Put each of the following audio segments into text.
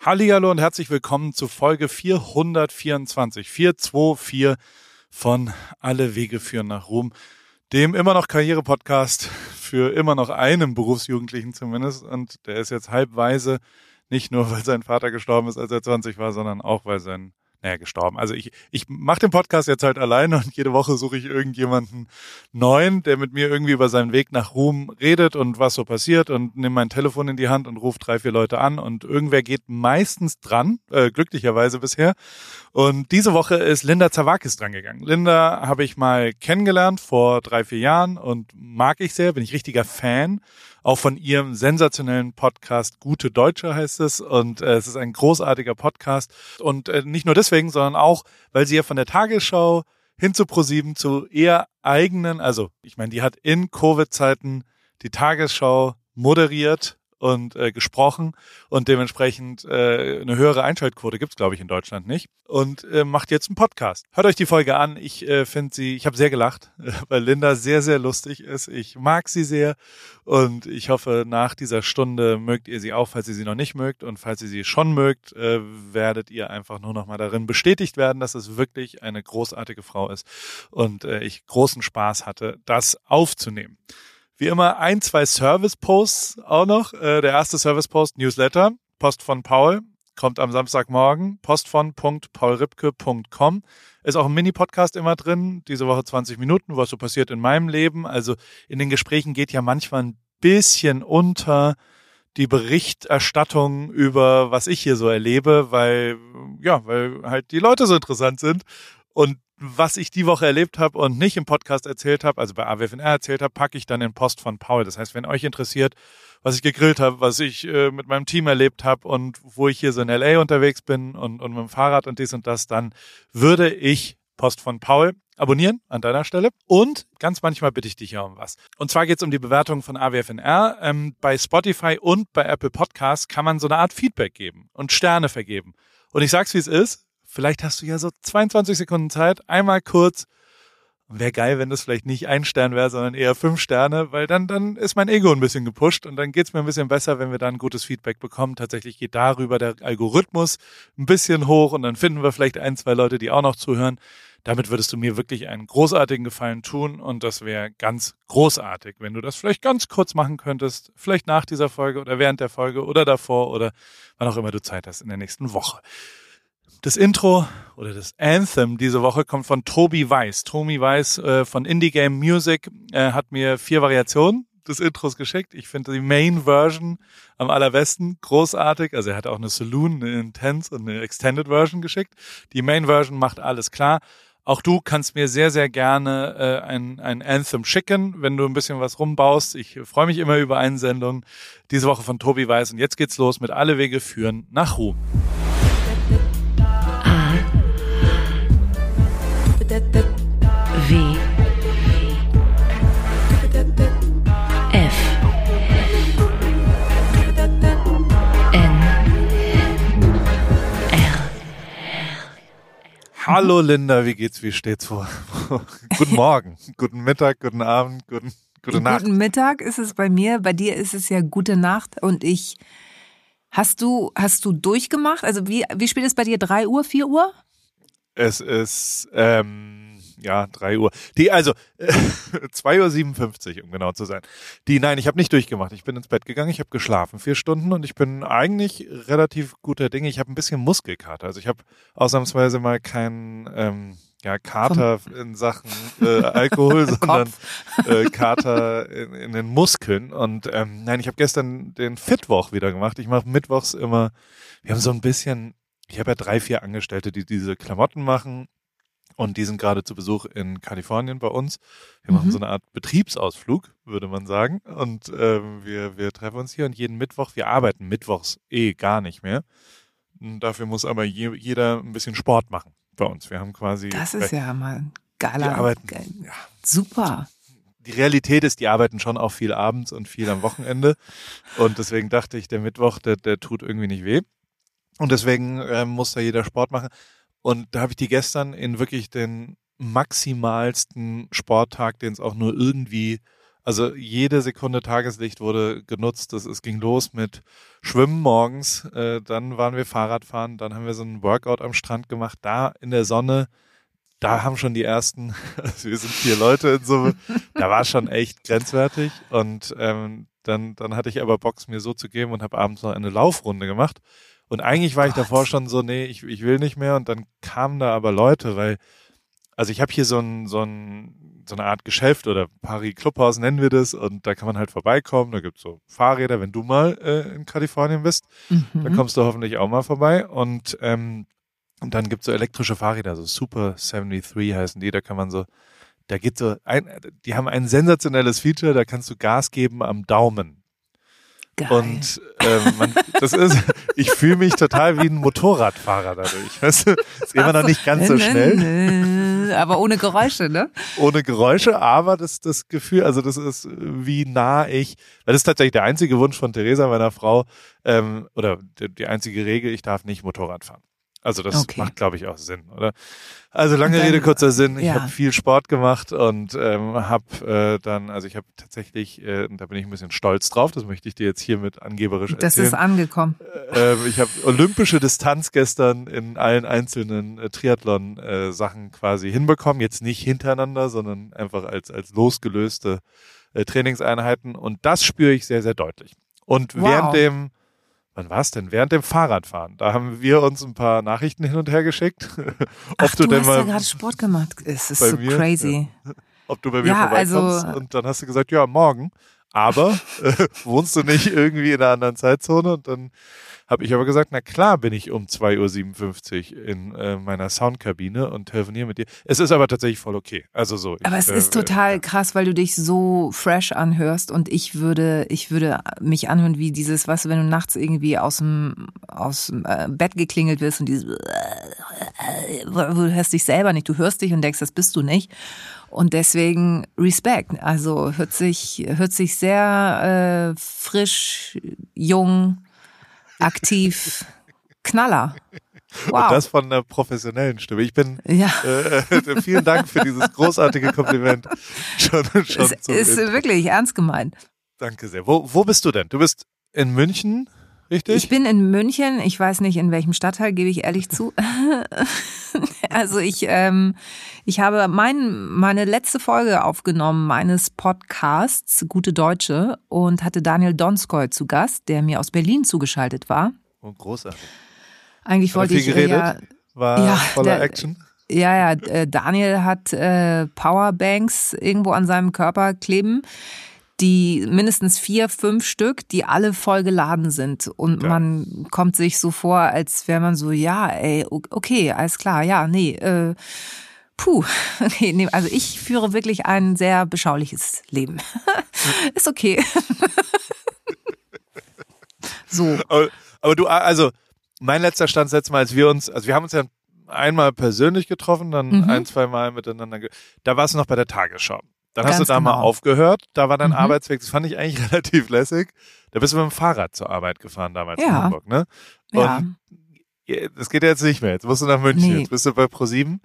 Hallihallo und herzlich willkommen zu Folge 424, 424 von Alle Wege führen nach Ruhm, dem immer noch Karriere-Podcast für immer noch einen Berufsjugendlichen zumindest. Und der ist jetzt halbweise, nicht nur weil sein Vater gestorben ist, als er 20 war, sondern auch weil sein naja, gestorben. Also ich, ich mache den Podcast jetzt halt alleine und jede Woche suche ich irgendjemanden neuen, der mit mir irgendwie über seinen Weg nach Ruhm redet und was so passiert und nehme mein Telefon in die Hand und rufe drei, vier Leute an und irgendwer geht meistens dran, äh, glücklicherweise bisher. Und diese Woche ist Linda Zawakis drangegangen. Linda habe ich mal kennengelernt vor drei, vier Jahren und mag ich sehr, bin ich richtiger Fan auch von ihrem sensationellen Podcast Gute Deutsche heißt es. Und äh, es ist ein großartiger Podcast. Und äh, nicht nur deswegen, sondern auch, weil sie ja von der Tagesschau hin zu ProSieben zu eher eigenen, also ich meine, die hat in Covid-Zeiten die Tagesschau moderiert und äh, gesprochen und dementsprechend äh, eine höhere Einschaltquote gibt's glaube ich, in Deutschland nicht. Und äh, macht jetzt einen Podcast. Hört euch die Folge an. Ich äh, finde sie, ich habe sehr gelacht, weil Linda sehr, sehr lustig ist. Ich mag sie sehr und ich hoffe, nach dieser Stunde mögt ihr sie auch, falls ihr sie noch nicht mögt. Und falls ihr sie schon mögt, äh, werdet ihr einfach nur noch mal darin bestätigt werden, dass es wirklich eine großartige Frau ist und äh, ich großen Spaß hatte, das aufzunehmen. Wie immer ein, zwei Service-Posts auch noch. Äh, der erste Service-Post, Newsletter, Post von Paul, kommt am Samstagmorgen, post von paulripke.com. Ist auch ein Mini-Podcast immer drin, diese Woche 20 Minuten, was so passiert in meinem Leben. Also in den Gesprächen geht ja manchmal ein bisschen unter die Berichterstattung über was ich hier so erlebe, weil ja, weil halt die Leute so interessant sind und was ich die Woche erlebt habe und nicht im Podcast erzählt habe, also bei AWFNR erzählt habe, packe ich dann in Post von Paul. Das heißt, wenn euch interessiert, was ich gegrillt habe, was ich äh, mit meinem Team erlebt habe und wo ich hier so in LA unterwegs bin und, und mit dem Fahrrad und dies und das, dann würde ich Post von Paul abonnieren an deiner Stelle. Und ganz manchmal bitte ich dich ja um was. Und zwar geht es um die Bewertung von AWFNR. Ähm, bei Spotify und bei Apple Podcasts kann man so eine Art Feedback geben und Sterne vergeben. Und ich sag's, wie es ist Vielleicht hast du ja so 22 Sekunden Zeit, einmal kurz. Wäre geil, wenn das vielleicht nicht ein Stern wäre, sondern eher fünf Sterne, weil dann, dann ist mein Ego ein bisschen gepusht und dann geht's mir ein bisschen besser, wenn wir dann gutes Feedback bekommen. Tatsächlich geht darüber der Algorithmus ein bisschen hoch und dann finden wir vielleicht ein, zwei Leute, die auch noch zuhören. Damit würdest du mir wirklich einen großartigen Gefallen tun und das wäre ganz großartig, wenn du das vielleicht ganz kurz machen könntest, vielleicht nach dieser Folge oder während der Folge oder davor oder wann auch immer du Zeit hast in der nächsten Woche. Das Intro oder das Anthem diese Woche kommt von Tobi Weiss. Tobi Weiss äh, von Indie Game Music äh, hat mir vier Variationen des Intros geschickt. Ich finde die Main Version am allerbesten, großartig. Also er hat auch eine Saloon, eine Intense und eine Extended Version geschickt. Die Main Version macht alles klar. Auch du kannst mir sehr, sehr gerne äh, ein, ein Anthem schicken, wenn du ein bisschen was rumbaust. Ich freue mich immer über Einsendungen. Diese Woche von Tobi Weiß. Und jetzt geht's los mit Alle Wege führen nach Ruhm. Hallo Linda, wie geht's, wie steht's vor? guten Morgen, guten Mittag, guten Abend, guten, gute Nacht. Guten Mittag ist es bei mir, bei dir ist es ja gute Nacht und ich Hast du, hast du durchgemacht? Also wie, wie spät ist bei dir? Drei Uhr, vier Uhr? Es ist ähm, ja drei Uhr. Die also zwei Uhr, siebenundfünfzig, um genau zu sein. Die nein, ich habe nicht durchgemacht. Ich bin ins Bett gegangen, ich habe geschlafen vier Stunden und ich bin eigentlich relativ guter Dinge. Ich habe ein bisschen Muskelkater. Also ich habe ausnahmsweise mal keinen ähm, ja, Kater in Sachen äh, Alkohol, sondern äh, Kater in, in, den Muskeln. Und ähm, nein, ich habe gestern den Fitwoch wieder gemacht. Ich mache mittwochs immer, wir haben so ein bisschen ich habe ja drei, vier Angestellte, die diese Klamotten machen. Und die sind gerade zu Besuch in Kalifornien bei uns. Wir machen mhm. so eine Art Betriebsausflug, würde man sagen. Und ähm, wir, wir treffen uns hier und jeden Mittwoch, wir arbeiten mittwochs eh gar nicht mehr. Und dafür muss aber je, jeder ein bisschen Sport machen bei uns. Wir haben quasi. Das ist ja mal geiler. Die arbeiten, geil. Ja. Super. Die Realität ist, die arbeiten schon auch viel abends und viel am Wochenende. Und deswegen dachte ich, der Mittwoch, der, der tut irgendwie nicht weh. Und deswegen äh, muss da jeder Sport machen. Und da habe ich die gestern in wirklich den maximalsten Sporttag, den es auch nur irgendwie Also jede Sekunde Tageslicht wurde genutzt. Das, es ging los mit Schwimmen morgens, äh, dann waren wir Fahrradfahren, dann haben wir so einen Workout am Strand gemacht, da in der Sonne. Da haben schon die ersten, also wir sind vier Leute in Summe, da war schon echt grenzwertig. Und ähm, dann, dann hatte ich aber Box mir so zu geben und habe abends noch eine Laufrunde gemacht. Und eigentlich war ich davor schon so, nee, ich, ich will nicht mehr. Und dann kamen da aber Leute, weil, also ich habe hier so ein, so ein so eine Art Geschäft oder Paris Clubhaus nennen wir das und da kann man halt vorbeikommen. Da gibt's so Fahrräder, wenn du mal äh, in Kalifornien bist, Mhm. dann kommst du hoffentlich auch mal vorbei und ähm, und dann gibt's so elektrische Fahrräder, so Super 73 heißen die, da kann man so, da geht so ein, die haben ein sensationelles Feature, da kannst du Gas geben am Daumen. Geil. Und ähm, man, das ist, ich fühle mich total wie ein Motorradfahrer dadurch. Weißt du, ist immer noch nicht ganz so schnell, Aber ohne Geräusche, ne? ohne Geräusche, aber das, das Gefühl, also das ist, wie nah ich, weil das ist tatsächlich der einzige Wunsch von Theresa, meiner Frau, ähm, oder die, die einzige Regel, ich darf nicht Motorrad fahren. Also das Okay. macht, glaube ich, auch Sinn, oder? Also lange dann- Rede, kurzer Sinn. Ich ja. habe viel Sport gemacht und ähm, habe äh, dann, also ich habe tatsächlich, äh, da bin ich ein bisschen stolz drauf, das möchte ich dir jetzt hiermit angeberisch Das erzählen. ist angekommen. Ähm, ich habe olympische Distanz gestern in allen einzelnen äh, Triathlon-Sachen quasi hinbekommen. Jetzt nicht hintereinander, sondern einfach als, als losgelöste äh, Trainingseinheiten. Und das spüre ich sehr, sehr deutlich. Und Wow. während dem, wann war es denn? Während dem Fahrradfahren, da haben wir uns ein paar Nachrichten hin und her geschickt. ob Ach, du, du, denn hast ja mal, gerade Sport gemacht. Es ist so mir? crazy. ob du bei mir Ja, vorbeikommst. also- und dann hast du gesagt, ja, morgen. Aber äh, wohnst du nicht irgendwie in einer anderen Zeitzone? Und dann habe ich aber gesagt, na klar bin ich um 2.57 Uhr in äh, meiner Soundkabine und telefoniere mit dir. Es ist aber tatsächlich voll okay. Also so. Aber ich, es ist äh, total krass, weil du dich so fresh anhörst und ich würde, ich würde mich anhören wie dieses, was, wenn du nachts irgendwie aus dem, aus dem äh, Bett geklingelt wirst und dieses, du hörst dich selber nicht, du hörst dich und denkst, das bist du nicht. Und deswegen Respekt. Also hört sich, hört sich sehr äh, frisch, jung, aktiv, Knaller. Und Wow. das von einer professionellen Stimme. Ich bin, ja. äh, vielen Dank für dieses großartige Kompliment. Schon, schon Es ist Intro. wirklich ernst gemeint. Danke sehr. Wo, wo bist du denn? Du bist in München, richtig? Ich bin in München, ich weiß nicht in welchem Stadtteil, gebe ich ehrlich zu. also ich, ähm, ich habe mein, meine letzte Folge aufgenommen meines Podcasts Gute Deutsche und hatte Daniel Donskoy zu Gast, der mir aus Berlin zugeschaltet war. oh, großartig. Eigentlich wollte ich geredet? ja, War Ja, voller der- Action. ja, ja, äh, Daniel hat äh, Powerbanks irgendwo an seinem Körper kleben, die mindestens vier, fünf Stück, die alle voll geladen sind. Und Ja. man kommt sich so vor, als wäre man so, ja, ey, okay, alles klar, ja, nee, äh, puh, okay, nee, also ich führe wirklich ein sehr beschauliches Leben. Ist okay. so. Aber, aber du, also mein letzter Stand letztes Mal, als wir uns, also wir haben uns ja einmal persönlich getroffen, dann Mhm. ein, zwei Mal miteinander, da warst du noch bei der Tagesschau. Dann hast Ganz du da mal genau. aufgehört, da war dein Mhm. Arbeitsweg, das fand ich eigentlich relativ lässig. Da bist du mit dem Fahrrad zur Arbeit gefahren damals in Ja. Hamburg, ne? Und ja, das geht ja jetzt nicht mehr. Jetzt musst du nach München, Nee. jetzt bist du bei ProSieben.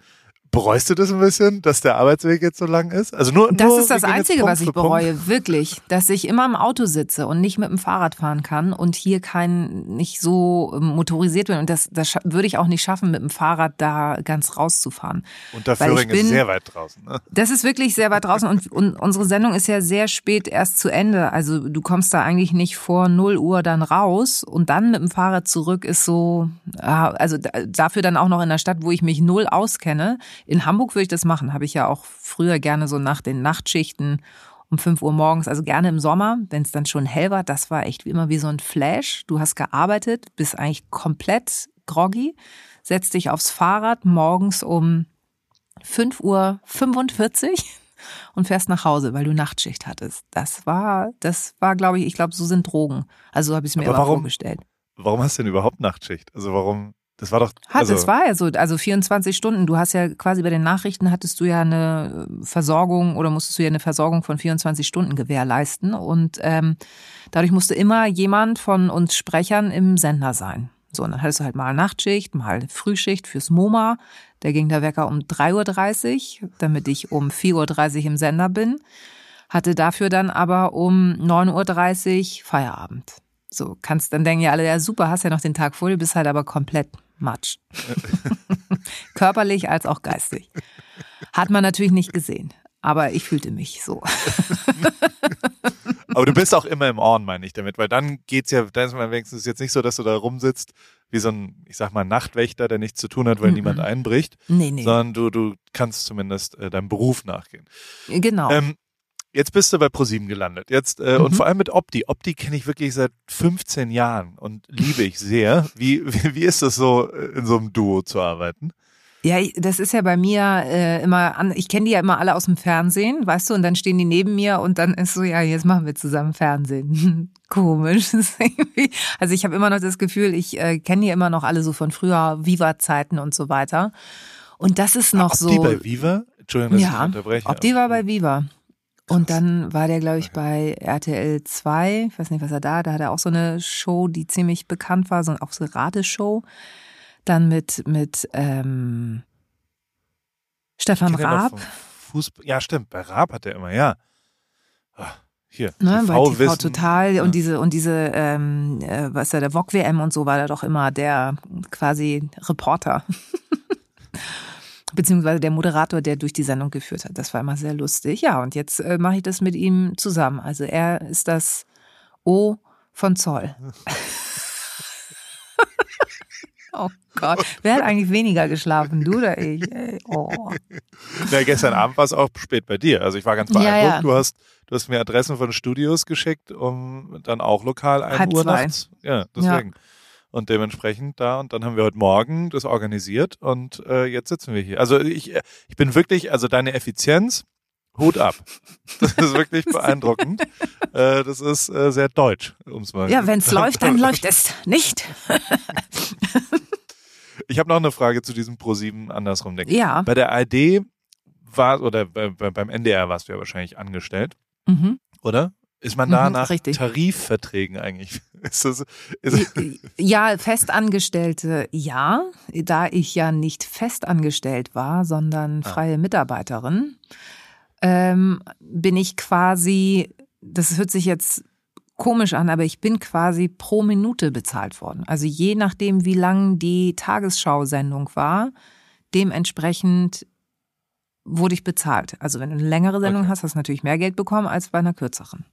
Bereust du das ein bisschen, dass der Arbeitsweg jetzt so lang ist? Also nur, Das nur, ist das Einzige, was ich für Punkt. bereue, wirklich, dass ich immer im Auto sitze und nicht mit dem Fahrrad fahren kann und hier kein, nicht so ähm, motorisiert bin. Und das, das würde ich auch nicht schaffen, mit dem Fahrrad da ganz rauszufahren. Und der ich Föhring ist bin- sehr weit draußen. Ne? Das ist wirklich sehr weit draußen und, und unsere Sendung ist ja sehr spät erst zu Ende. Also du kommst da eigentlich nicht vor 0 Uhr dann raus und dann mit dem Fahrrad zurück ist so, ah, also da- dafür dann auch noch in der Stadt, wo ich mich null auskenne. In Hamburg würde ich das machen, habe ich ja auch früher gerne so nach den Nachtschichten um 5 Uhr morgens, also gerne im Sommer, wenn es dann schon hell war, das war echt wie immer wie so ein Flash. Du hast gearbeitet, bist eigentlich komplett groggy, setzt dich aufs Fahrrad morgens um 5 Uhr 45 und fährst nach Hause, weil du Nachtschicht hattest. Das war, das war, glaube ich, ich glaube, so sind Drogen. Also so habe ich es mir Aber immer warum? vorgestellt. Warum hast du denn überhaupt Nachtschicht? Also warum? Das war doch. Hat, also, es war ja so, also 24 Stunden. Du hast ja quasi bei den Nachrichten hattest du ja eine Versorgung oder musstest du ja eine Versorgung von 24 Stunden gewährleisten und ähm, dadurch musste immer jemand von uns Sprechern im Sender sein. So, und dann hattest du halt mal Nachtschicht, mal Frühschicht fürs MoMA. Da ging der Wecker um 3.30 Uhr, damit ich um 4.30 Uhr im Sender bin. hatte dafür dann aber um 9.30 Uhr Feierabend. So, kannst dann denken ja alle, ja super, hast ja noch den Tag vor dir, bist halt aber komplett matsch. Körperlich als auch geistig. Hat man natürlich nicht gesehen, aber ich fühlte mich so. aber du bist auch immer im On, meine ich damit, weil dann geht's ja, dann ist man wenigstens jetzt nicht so, dass du da rumsitzt wie so ein, ich sag mal, Nachtwächter, der nichts zu tun hat, weil mm -mm. niemand einbricht. Nee, nee. Sondern du, du kannst zumindest äh, deinem Beruf nachgehen. Genau. Ähm, Jetzt bist du bei ProSieben gelandet. Jetzt äh, mhm. und vor allem mit Opti. Opti kenne ich wirklich seit 15 Jahren und liebe ich sehr. Wie, wie, wie ist das so, äh, in so einem Duo zu arbeiten? Ja, das ist ja bei mir äh, immer an. Ich kenne die ja immer alle aus dem Fernsehen, weißt du, und dann stehen die neben mir und dann ist so, ja, jetzt machen wir zusammen Fernsehen. Komisch. also ich habe immer noch das Gefühl, ich äh, kenne die immer noch alle so von früher Viva-Zeiten und so weiter. Und das ist noch Opti so. bei Viva? Entschuldigung, dass ja, ich unterbreche. Opti war bei Viva. Und dann war der, glaube ich, bei RTL 2, ich weiß nicht, was er da, da hat er auch so eine Show, die ziemlich bekannt war, so auch so eine Rateshow. Dann mit, mit ähm, Stefan Raab. Fußball. Ja, stimmt, bei Raab hat er immer, ja. Ach, hier, ne, TV bei TV Total ja. und diese, und diese, ähm, äh, was ist ja, der VOG WM und so war da doch immer der quasi Reporter. beziehungsweise der Moderator, der durch die Sendung geführt hat. Das war immer sehr lustig. Ja, und jetzt äh, mache ich das mit ihm zusammen. Also er ist das O von Zoll. oh Gott, wer hat eigentlich weniger geschlafen, du oder ich? Ey, oh. Na, gestern Abend war es auch spät bei dir. Also ich war ganz beeindruckt. Ja, ja. Du hast du hast mir Adressen von Studios geschickt, um dann auch lokal ein Uhr zwei. nachts. Ja, deswegen. Ja. Und dementsprechend da, und dann haben wir heute Morgen das organisiert und äh, jetzt sitzen wir hier. Also ich, ich bin wirklich, also deine Effizienz, Hut ab. Das ist wirklich beeindruckend. äh, das ist äh, sehr deutsch, um's mal. Ja, wenn es läuft, dann läuft es nicht. ich habe noch eine Frage zu diesem Pro7 andersrum denken. Ja. Bei der ARD war, oder bei, beim NDR warst du ja wahrscheinlich angestellt. Mhm. Oder? Ist man da mhm, nach richtig. Tarifverträgen eigentlich? Ist das, ist ja, Festangestellte, ja. Da ich ja nicht festangestellt war, sondern ah. freie ah. Mitarbeiterin, ähm, bin ich quasi, das hört sich jetzt komisch an, aber ich bin quasi pro Minute bezahlt worden. Also je nachdem, wie lang die Tagesschau-Sendung war, dementsprechend wurde ich bezahlt. Also wenn du eine längere Sendung okay. hast, hast du natürlich mehr Geld bekommen als bei einer kürzeren.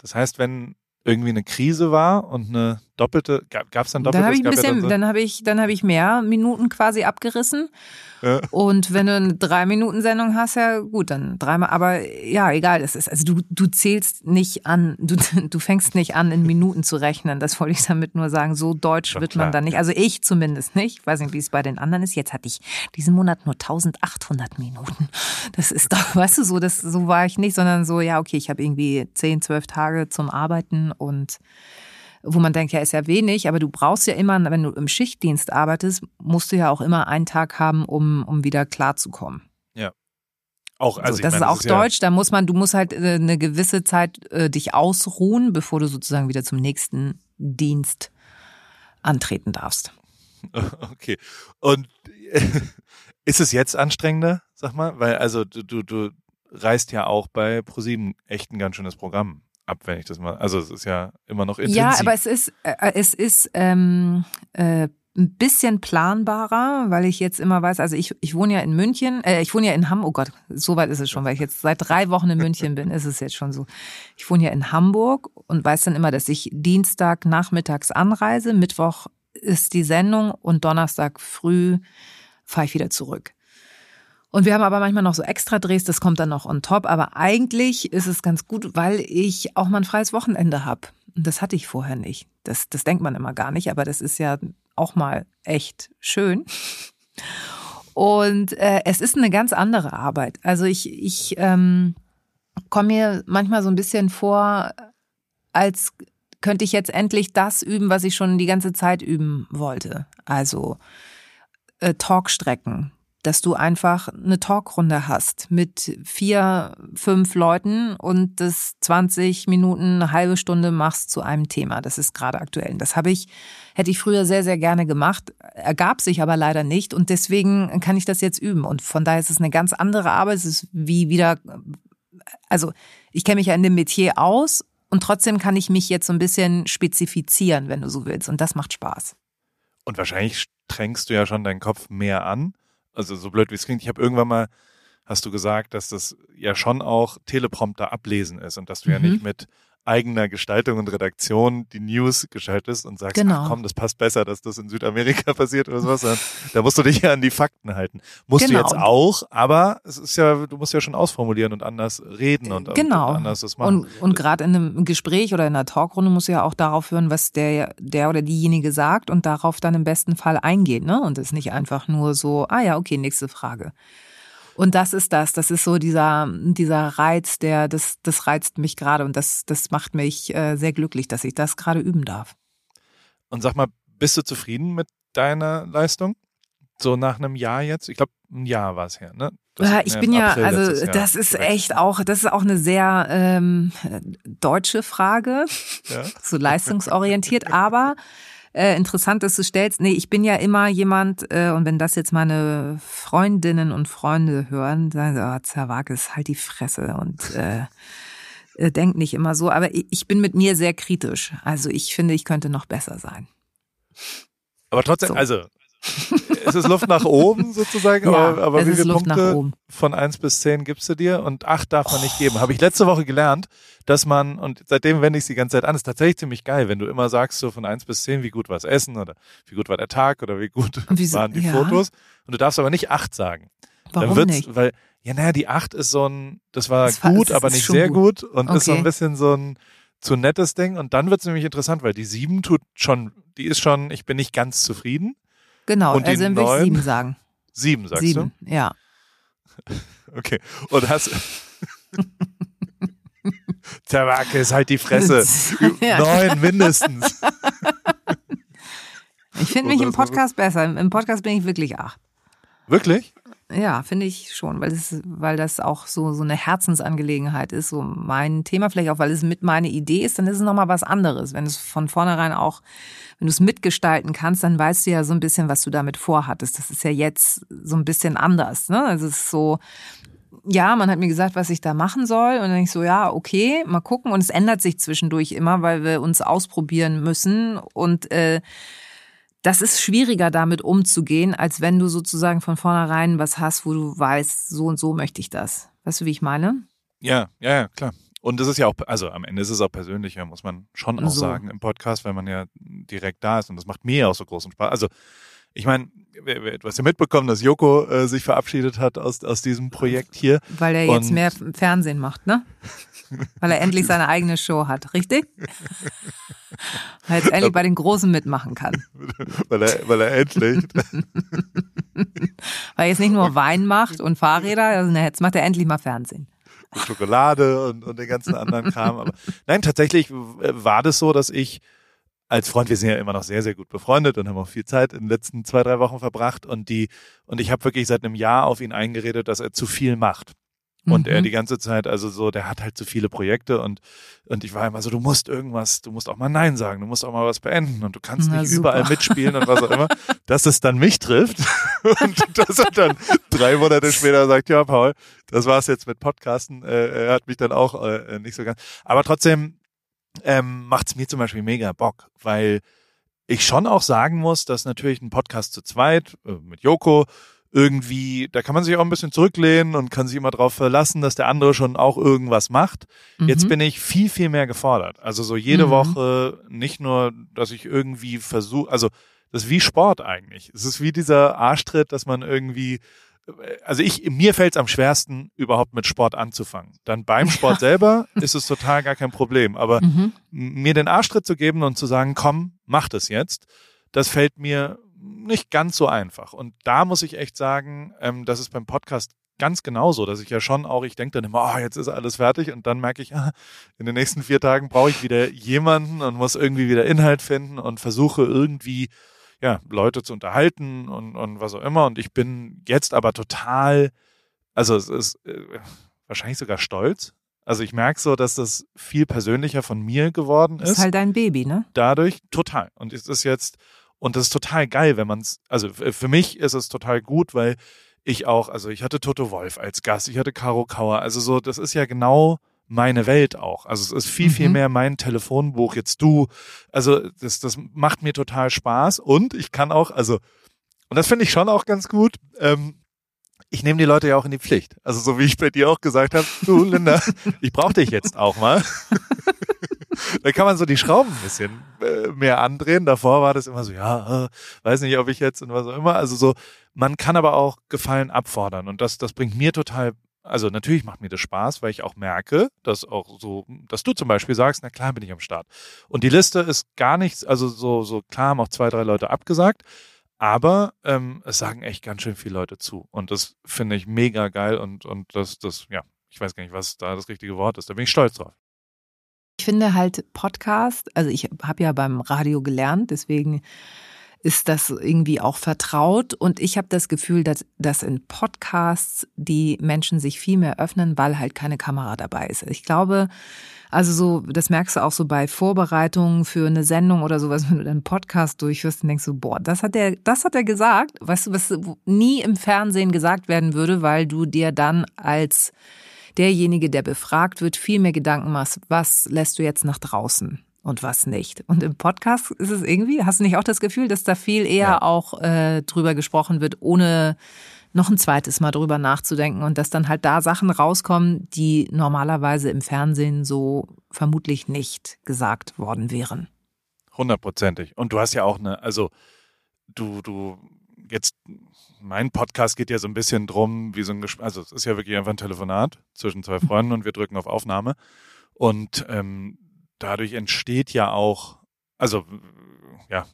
Das heißt, wenn irgendwie eine Krise war und eine doppelte, gab es dann doppelte? Dann habe ich ein bisschen, ja dann, habe ich, dann habe ich mehr Minuten quasi abgerissen. Ja. Und wenn du eine drei Minuten Sendung hast, ja gut, dann dreimal. Aber ja, egal, das ist also du du zählst nicht an, du du fängst nicht an in Minuten zu rechnen. Das wollte ich damit nur sagen. So deutsch Doch, wird man dann nicht. Also ich zumindest nicht. Ich weiß nicht, wie es bei den anderen ist. Jetzt hatte ich diesen Monat nur 1800 Minuten. Das ist doch, weißt du, so das so war ich nicht, sondern so ja okay, ich habe irgendwie zehn, zwölf Tage zum Arbeiten und wo man denkt, ja, ist ja wenig, aber du brauchst ja immer, wenn du im Schichtdienst arbeitest, musst du ja auch immer einen Tag haben, um, um wieder klarzukommen. Ja. Auch, also so, das meine, ist auch das ist Deutsch, ja da muss man, du musst halt äh, eine gewisse Zeit äh, dich ausruhen, bevor du sozusagen wieder zum nächsten Dienst antreten darfst. Okay. Und ist es jetzt anstrengender, sag mal? Weil, also du, du, du reist ja auch bei ProSieben echt ein ganz schönes Programm ab, wenn ich das mal. Also es ist ja immer noch intensiv. Ja, aber es ist, äh, es ist ähm, äh, ein bisschen planbarer, weil ich jetzt immer weiß, also ich, ich wohne ja in München, äh, ich wohne ja in Hamburg, oh Gott, so weit ist es schon, weil ich jetzt seit drei Wochen in München bin, ist es jetzt schon so. Ich wohne ja in Hamburg und weiß dann immer, dass ich Dienstag nachmittags anreise, Mittwoch ist die Sendung und Donnerstag früh fahre ich wieder zurück. Und wir haben aber manchmal noch so extra Drehs, das kommt dann noch on top. Aber eigentlich ist es ganz gut, weil ich auch mal ein freies Wochenende habe. Und das hatte ich vorher nicht. Das, das denkt man immer gar nicht, aber das ist ja auch mal echt schön. Und äh, es ist eine ganz andere Arbeit. Also ich, ich ähm, komme mir manchmal so ein bisschen vor, als könnte ich jetzt endlich das üben, was ich schon die ganze Zeit üben wollte. Also äh, Talkstrecken, dass du einfach eine Talkrunde hast mit vier, fünf Leuten und das 20 Minuten, eine halbe Stunde machst zu einem Thema. Das ist gerade aktuell. Das habe ich, hätte ich früher sehr, sehr gerne gemacht, ergab sich aber leider nicht und deswegen kann ich das jetzt üben. Und von daher ist es eine ganz andere Arbeit. Es ist wie wieder also ich kenne mich ja in dem Metier aus und trotzdem kann ich mich jetzt so ein bisschen spezifizieren, wenn du so willst. Und das macht Spaß. Und wahrscheinlich strengst du ja schon deinen Kopf mehr an. Also so blöd wie es klingt, ich habe irgendwann mal, hast du gesagt, dass das ja schon auch Teleprompter ablesen ist und dass du ja Mhm. nicht mit eigener Gestaltung und Redaktion die News gestaltest und sagst, Genau. ach komm, das passt besser, dass das in Südamerika passiert oder sowas. sondern Da musst du dich ja an die Fakten halten. Musst Genau. du jetzt auch, aber es ist ja, du musst ja schon ausformulieren und anders reden und, Genau. und anders das machen. Und, und gerade in einem Gespräch oder in einer Talkrunde muss ja auch darauf hören, was der, der oder diejenige sagt und darauf dann im besten Fall eingehen. Ne? Und es ist nicht einfach nur so, ah ja, okay, nächste Frage. Und das ist das, das ist so dieser, dieser Reiz, der, das, das reizt mich gerade und das, das macht mich äh, sehr glücklich, dass ich das gerade üben darf. Und sag mal, bist du zufrieden mit deiner Leistung? So nach einem Jahr jetzt? Ich glaube, ein Jahr war es her, ne? Ja, ich bin ja, also das ist echt auch, das ist auch eine sehr ähm, deutsche Frage, Ja. so leistungsorientiert, aber äh, interessant, dass du stellst. Nee, ich bin ja immer jemand, äh, und wenn das jetzt meine Freundinnen und Freunde hören, sagen sie, oh, Zerwakis, halt die Fresse und äh, äh, denk nicht immer so. Aber ich, ich bin mit mir sehr kritisch. Also ich finde, ich könnte noch besser sein. Aber trotzdem, So. also es ist Luft nach oben sozusagen, Ja, aber, aber wie viele Punkte von eins bis zehn gibst du dir und acht darf man nicht geben. Habe ich letzte Woche gelernt, dass man, und seitdem wende ich es die ganze Zeit an, ist tatsächlich ziemlich geil, wenn du immer sagst, so von eins bis zehn, wie gut war das Essen oder wie gut war der Tag oder wie gut wieso- waren die ja. Fotos. Und du darfst aber nicht acht sagen. Warum Dann wird's, nicht? Weil, ja, naja, die acht ist so ein, das war Das war- gut, aber nicht sehr gut. gut, und ist so ein Okay. bisschen so ein zu nettes Ding. Und dann wird es nämlich interessant, weil die sieben tut schon, die ist schon, ich bin nicht ganz zufrieden. Genau, Und also dann würde ich sieben sagen. Sieben, sagst sieben, ja. du? Okay. Und hast. Tabak ist halt die Fresse. Ja. Neun mindestens. Ich finde mich im Podcast besser. Im Podcast bin ich wirklich acht. Wirklich? Ja, finde ich schon, weil das, weil das auch so, so eine Herzensangelegenheit ist, so mein Thema, vielleicht auch, weil es mit meine Idee ist, dann ist es nochmal was anderes. Wenn es von vornherein auch, wenn du es mitgestalten kannst, dann weißt du ja so ein bisschen, was du damit vorhattest. Das ist ja jetzt so ein bisschen anders, ne? Also es ist so, ja, man hat mir gesagt, was ich da machen soll. Und dann ich so, ja, okay, mal gucken. Und es ändert sich zwischendurch immer, weil wir uns ausprobieren müssen. Und äh, das ist schwieriger, damit umzugehen, als wenn du sozusagen von vornherein was hast, wo du weißt, so und so möchte ich das. Weißt du, wie ich meine? Ja, ja, ja, klar. Und das ist ja auch, also am Ende ist es auch persönlicher, muss man schon auch So. sagen im Podcast, wenn man ja direkt da ist. Und das macht mir auch so großen Spaß. Also, ich meine, wer- wer- hast ja mitbekommen, dass Joko äh, sich verabschiedet hat aus, aus diesem Projekt hier. Weil er jetzt Und- mehr Fernsehen macht, ne? Weil er endlich seine eigene Show hat, richtig? Weil er jetzt endlich bei den Großen mitmachen kann. weil er, weil er endlich. Weil er jetzt nicht nur Wein macht und Fahrräder, also jetzt macht er endlich mal Fernsehen. Schokolade und, und den ganzen anderen Kram. Aber nein, tatsächlich äh, war das so, dass ich als Freund, wir sind ja immer noch sehr, sehr gut befreundet und haben auch viel Zeit in den letzten zwei, drei Wochen verbracht und die, und ich habe wirklich seit einem Jahr auf ihn eingeredet, dass er zu viel macht. Und Mhm. er die ganze Zeit, also so, der hat halt zu viele Projekte und, und ich war immer so, du musst irgendwas, du musst auch mal Nein sagen, du musst auch mal was beenden und du kannst Na, nicht super. überall mitspielen und was auch immer, dass es dann mich trifft und dass er dann drei Monate später sagt, ja Paul, das war's jetzt mit Podcasten, äh, er hat mich dann auch äh, nicht so ganz, aber trotzdem ähm, macht's mir zum Beispiel mega Bock, weil ich schon auch sagen muss, dass natürlich ein Podcast zu zweit äh, mit Joko irgendwie, da kann man sich auch ein bisschen zurücklehnen und kann sich immer darauf verlassen, dass der andere schon auch irgendwas macht. Jetzt Mhm. bin ich viel, viel mehr gefordert. Also so jede Mhm. Woche nicht nur, dass ich irgendwie versuche, also das ist wie Sport eigentlich. Es ist wie dieser Arschtritt, dass man irgendwie, also ich, mir fällt es am schwersten, überhaupt mit Sport anzufangen. Dann beim Sport selber ist es total gar kein Problem. Aber Mhm. mir den Arschtritt zu geben und zu sagen, komm, mach das jetzt, das fällt mir nicht ganz so einfach. Und da muss ich echt sagen, ähm, das ist beim Podcast ganz genauso, dass ich ja schon auch, ich denke dann immer, oh, jetzt ist alles fertig und dann merke ich, ah, in den nächsten vier Tagen brauche ich wieder jemanden und muss irgendwie wieder Inhalt finden und versuche irgendwie, ja, Leute zu unterhalten und, und was auch immer. Und ich bin jetzt aber total, also es ist äh, wahrscheinlich sogar stolz. Also ich merke so, dass das viel persönlicher von mir geworden Das ist ist halt dein Baby, ne? dadurch total. Und es ist jetzt, und das ist total geil, wenn man es, also für mich ist es total gut, weil ich auch, also ich hatte Toto Wolf als Gast, ich hatte Caro Kauer, also so, das ist ja genau meine Welt auch. Also es ist viel, viel Mhm. mehr mein Telefonbuch, jetzt du. Also das, das macht mir total Spaß und ich kann auch, also, und das finde ich schon auch ganz gut, ähm, ich nehme die Leute ja auch in die Pflicht. Also so wie ich bei dir auch gesagt habe, du Linda, ich brauche dich jetzt auch mal. da kann man so die Schrauben ein bisschen äh, mehr andrehen. Davor war das immer so, ja, äh, weiß nicht, ob ich jetzt und was auch immer. Also so, man kann aber auch Gefallen abfordern und das, das bringt mir total also natürlich macht mir das Spaß, weil ich auch merke, dass auch so, dass du zum Beispiel sagst, na klar bin ich am Start. Und die Liste ist gar nichts, also so, so klar haben auch zwei, drei Leute abgesagt, aber ähm, es sagen echt ganz schön viele Leute zu. Und das finde ich mega geil und, und das, das, ja, ich weiß gar nicht, was da das richtige Wort ist. Da bin ich stolz drauf. Ich finde halt Podcast, also ich habe ja beim Radio gelernt, deswegen ist das irgendwie auch vertraut. Und ich habe das Gefühl, dass, dass in Podcasts die Menschen sich viel mehr öffnen, weil halt keine Kamera dabei ist. Ich glaube, also so, das merkst du auch so bei Vorbereitungen für eine Sendung oder sowas, wenn du einen Podcast durchführst und denkst so, boah, das hat er, das hat er gesagt, weißt du, was nie im Fernsehen gesagt werden würde, weil du dir dann als derjenige, der befragt wird, viel mehr Gedanken machst, was lässt du jetzt nach draußen und was nicht. Und im Podcast ist es irgendwie, hast du nicht auch das Gefühl, dass da viel eher Ja. auch äh, drüber gesprochen wird, ohne noch ein zweites Mal drüber nachzudenken und dass dann halt da Sachen rauskommen, die normalerweise im Fernsehen so vermutlich nicht gesagt worden wären. Hundertprozentig. Und du hast ja auch eine, also du, du, jetzt, mein Podcast geht ja so ein bisschen drum, wie so ein Gespräch, also es ist ja wirklich einfach ein Telefonat zwischen zwei Freunden und wir drücken auf Aufnahme. Und ähm, dadurch entsteht ja auch, also ja,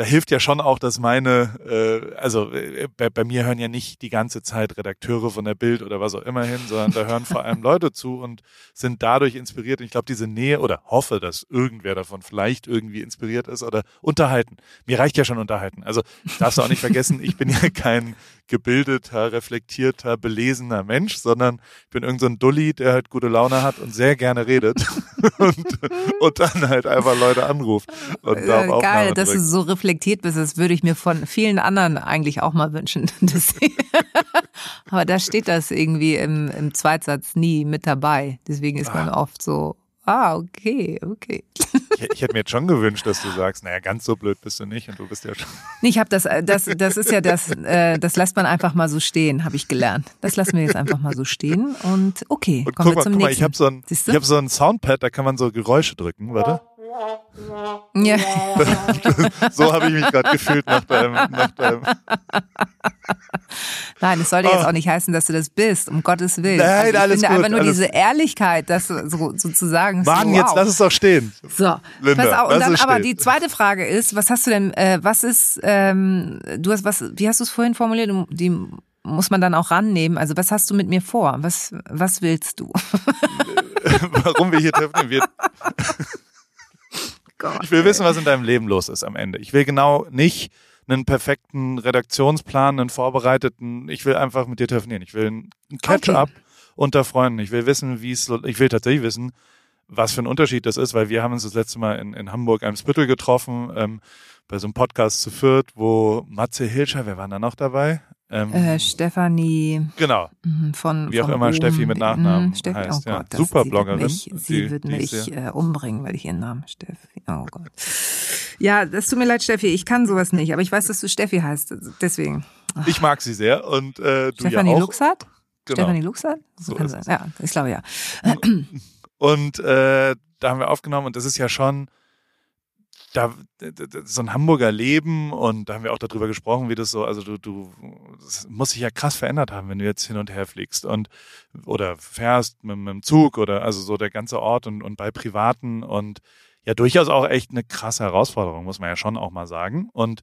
da, hilft ja schon auch, dass meine, äh, also äh, bei, bei mir hören ja nicht die ganze Zeit Redakteure von der Bild oder was auch immer hin, sondern da hören vor allem Leute zu und sind dadurch inspiriert. Und ich glaube, diese Nähe oder hoffe, dass irgendwer davon vielleicht irgendwie inspiriert ist oder unterhalten. Mir reicht ja schon unterhalten. Also darfst du auch nicht vergessen, ich bin ja kein gebildeter, reflektierter, belesener Mensch, sondern ich bin irgendein so ein Dulli, der halt gute Laune hat und sehr gerne redet und, und dann halt einfach Leute anruft. Und Äh, Geil, dass du so reflektiert bist. Das würde ich mir von vielen anderen eigentlich auch mal wünschen. Aber da steht das irgendwie im, im Zweitsatz nie mit dabei. Deswegen ist man oft so, ah, okay, okay. Ich, ich hätte mir jetzt schon gewünscht, dass du sagst, naja, ganz so blöd bist du nicht und du bist ja schon. Nee, ich habe das, äh, das, das ist ja das, äh, das lässt man einfach mal so stehen, habe ich gelernt. Das lassen wir jetzt einfach mal so stehen und okay, Und kommen guck wir mal, zum guck mal, nächsten. ich habe so ein, ich habe so ein Soundpad, da kann man so Geräusche drücken, warte. Ja. So habe ich mich gerade gefühlt nach deinem, nach deinem. Nein, es sollte jetzt Oh. auch nicht heißen, dass du das bist, um Gottes Willen. Nein, also ich alles finde gut, einfach nur diese Ehrlichkeit, das so, sozusagen. Mann, so, jetzt wow. lass es doch stehen. So, Linda, pass auf. Und dann aber stehen. die zweite Frage ist, was hast du denn, äh, was ist, ähm, du hast was, wie hast du es vorhin formuliert? Die muss man dann auch rannehmen. Also was hast du mit mir vor? Was, was willst du? Warum wir hier treffen. Wir, Gott. ich will wissen, was in deinem Leben los ist am Ende. Ich will genau nicht einen perfekten Redaktionsplan, einen vorbereiteten. Ich will einfach mit dir telefonieren. Ich will ein Catch-up unter Freunden. Ich will wissen, wie es, ich will tatsächlich wissen, was für ein Unterschied das ist, weil wir haben uns das letzte Mal in, in Hamburg Eimsbüttel getroffen, ähm, bei so einem Podcast zu viert, wo Matze Hilscher, wer war da noch dabei? Ähm, Äh, Stefanie genau. mhm, von Wie auch immer Ruhm, Steffi mit Nachnamen mhm, Steffi, heißt, oh ja. Gott, das, Super Bloggerin. Mich, sie Die- wird mich äh, umbringen, weil ich ihren Namen Steffi. Oh Gott. Ja, das tut mir leid, Steffi. Ich kann sowas nicht, aber ich weiß, dass du Steffi heißt. Deswegen. Ich mag sie sehr und äh, du Stefanie ja auch. Luxart? Genau. Stefanie Luxart? So kann ist sein. Ja, ich glaube ja. Und äh, da haben wir aufgenommen und das ist ja schon da, so ein Hamburger Leben und da haben wir auch darüber gesprochen, wie das so, also du, du, das muss sich ja krass verändert haben, wenn du jetzt hin und her fliegst und oder fährst mit, mit dem Zug oder also so der ganze Ort und, und bei Privaten und ja durchaus auch echt eine krasse Herausforderung, muss man ja schon auch mal sagen. Und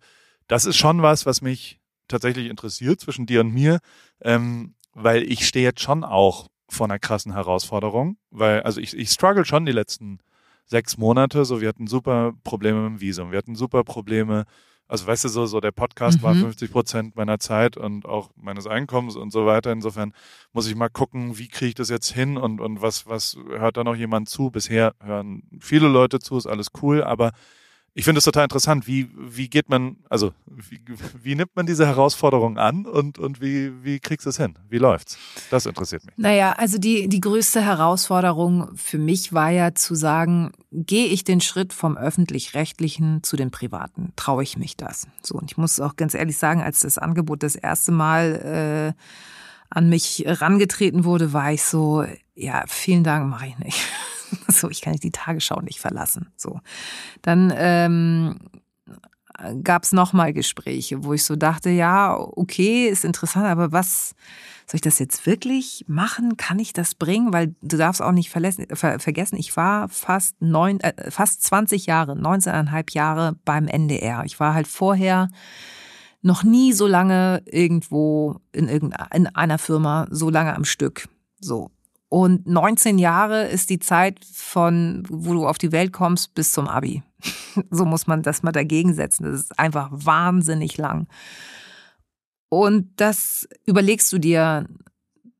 das ist schon was, was mich tatsächlich interessiert zwischen dir und mir, ähm, weil ich stehe jetzt schon auch vor einer krassen Herausforderung, weil, also ich, ich struggle schon die letzten sechs Monate, so wir hatten super Probleme mit dem Visum, wir hatten super Probleme, also weißt du, so, so der Podcast war Mhm. 50 Prozent meiner Zeit und auch meines Einkommens und so weiter. Insofern muss ich mal gucken, wie kriege ich das jetzt hin und, und was, was hört da noch jemand zu? Bisher hören viele Leute zu, ist alles cool, aber ich finde es total interessant, wie, wie geht man, also wie, wie nimmt man diese Herausforderung an und, und wie, wie kriegst du es hin? Wie läuft's? Das interessiert mich. Naja, also die, die größte Herausforderung für mich war ja zu sagen, gehe ich den Schritt vom öffentlich-rechtlichen zu den privaten? Traue ich mich das? So, und ich muss auch ganz ehrlich sagen, als das Angebot das erste Mal äh, an mich rangetreten wurde, war ich so, ja, vielen Dank, mache ich nicht. so, ich kann nicht die Tagesschau nicht verlassen. So, dann ähm, gab es nochmal Gespräche, wo ich so dachte, ja, okay, ist interessant, aber was soll ich das jetzt wirklich machen? Kann ich das bringen? Weil du darfst auch nicht ver vergessen, ich war fast neun, äh, fast 20 Jahre, 19,5 Jahre beim NDR. Ich war halt vorher noch nie so lange irgendwo in irgendeiner Firma so lange am Stück. So. Und 19 Jahre ist die Zeit von, wo du auf die Welt kommst, bis zum Abi. so muss man das mal dagegen setzen. Das ist einfach wahnsinnig lang. Und das überlegst du dir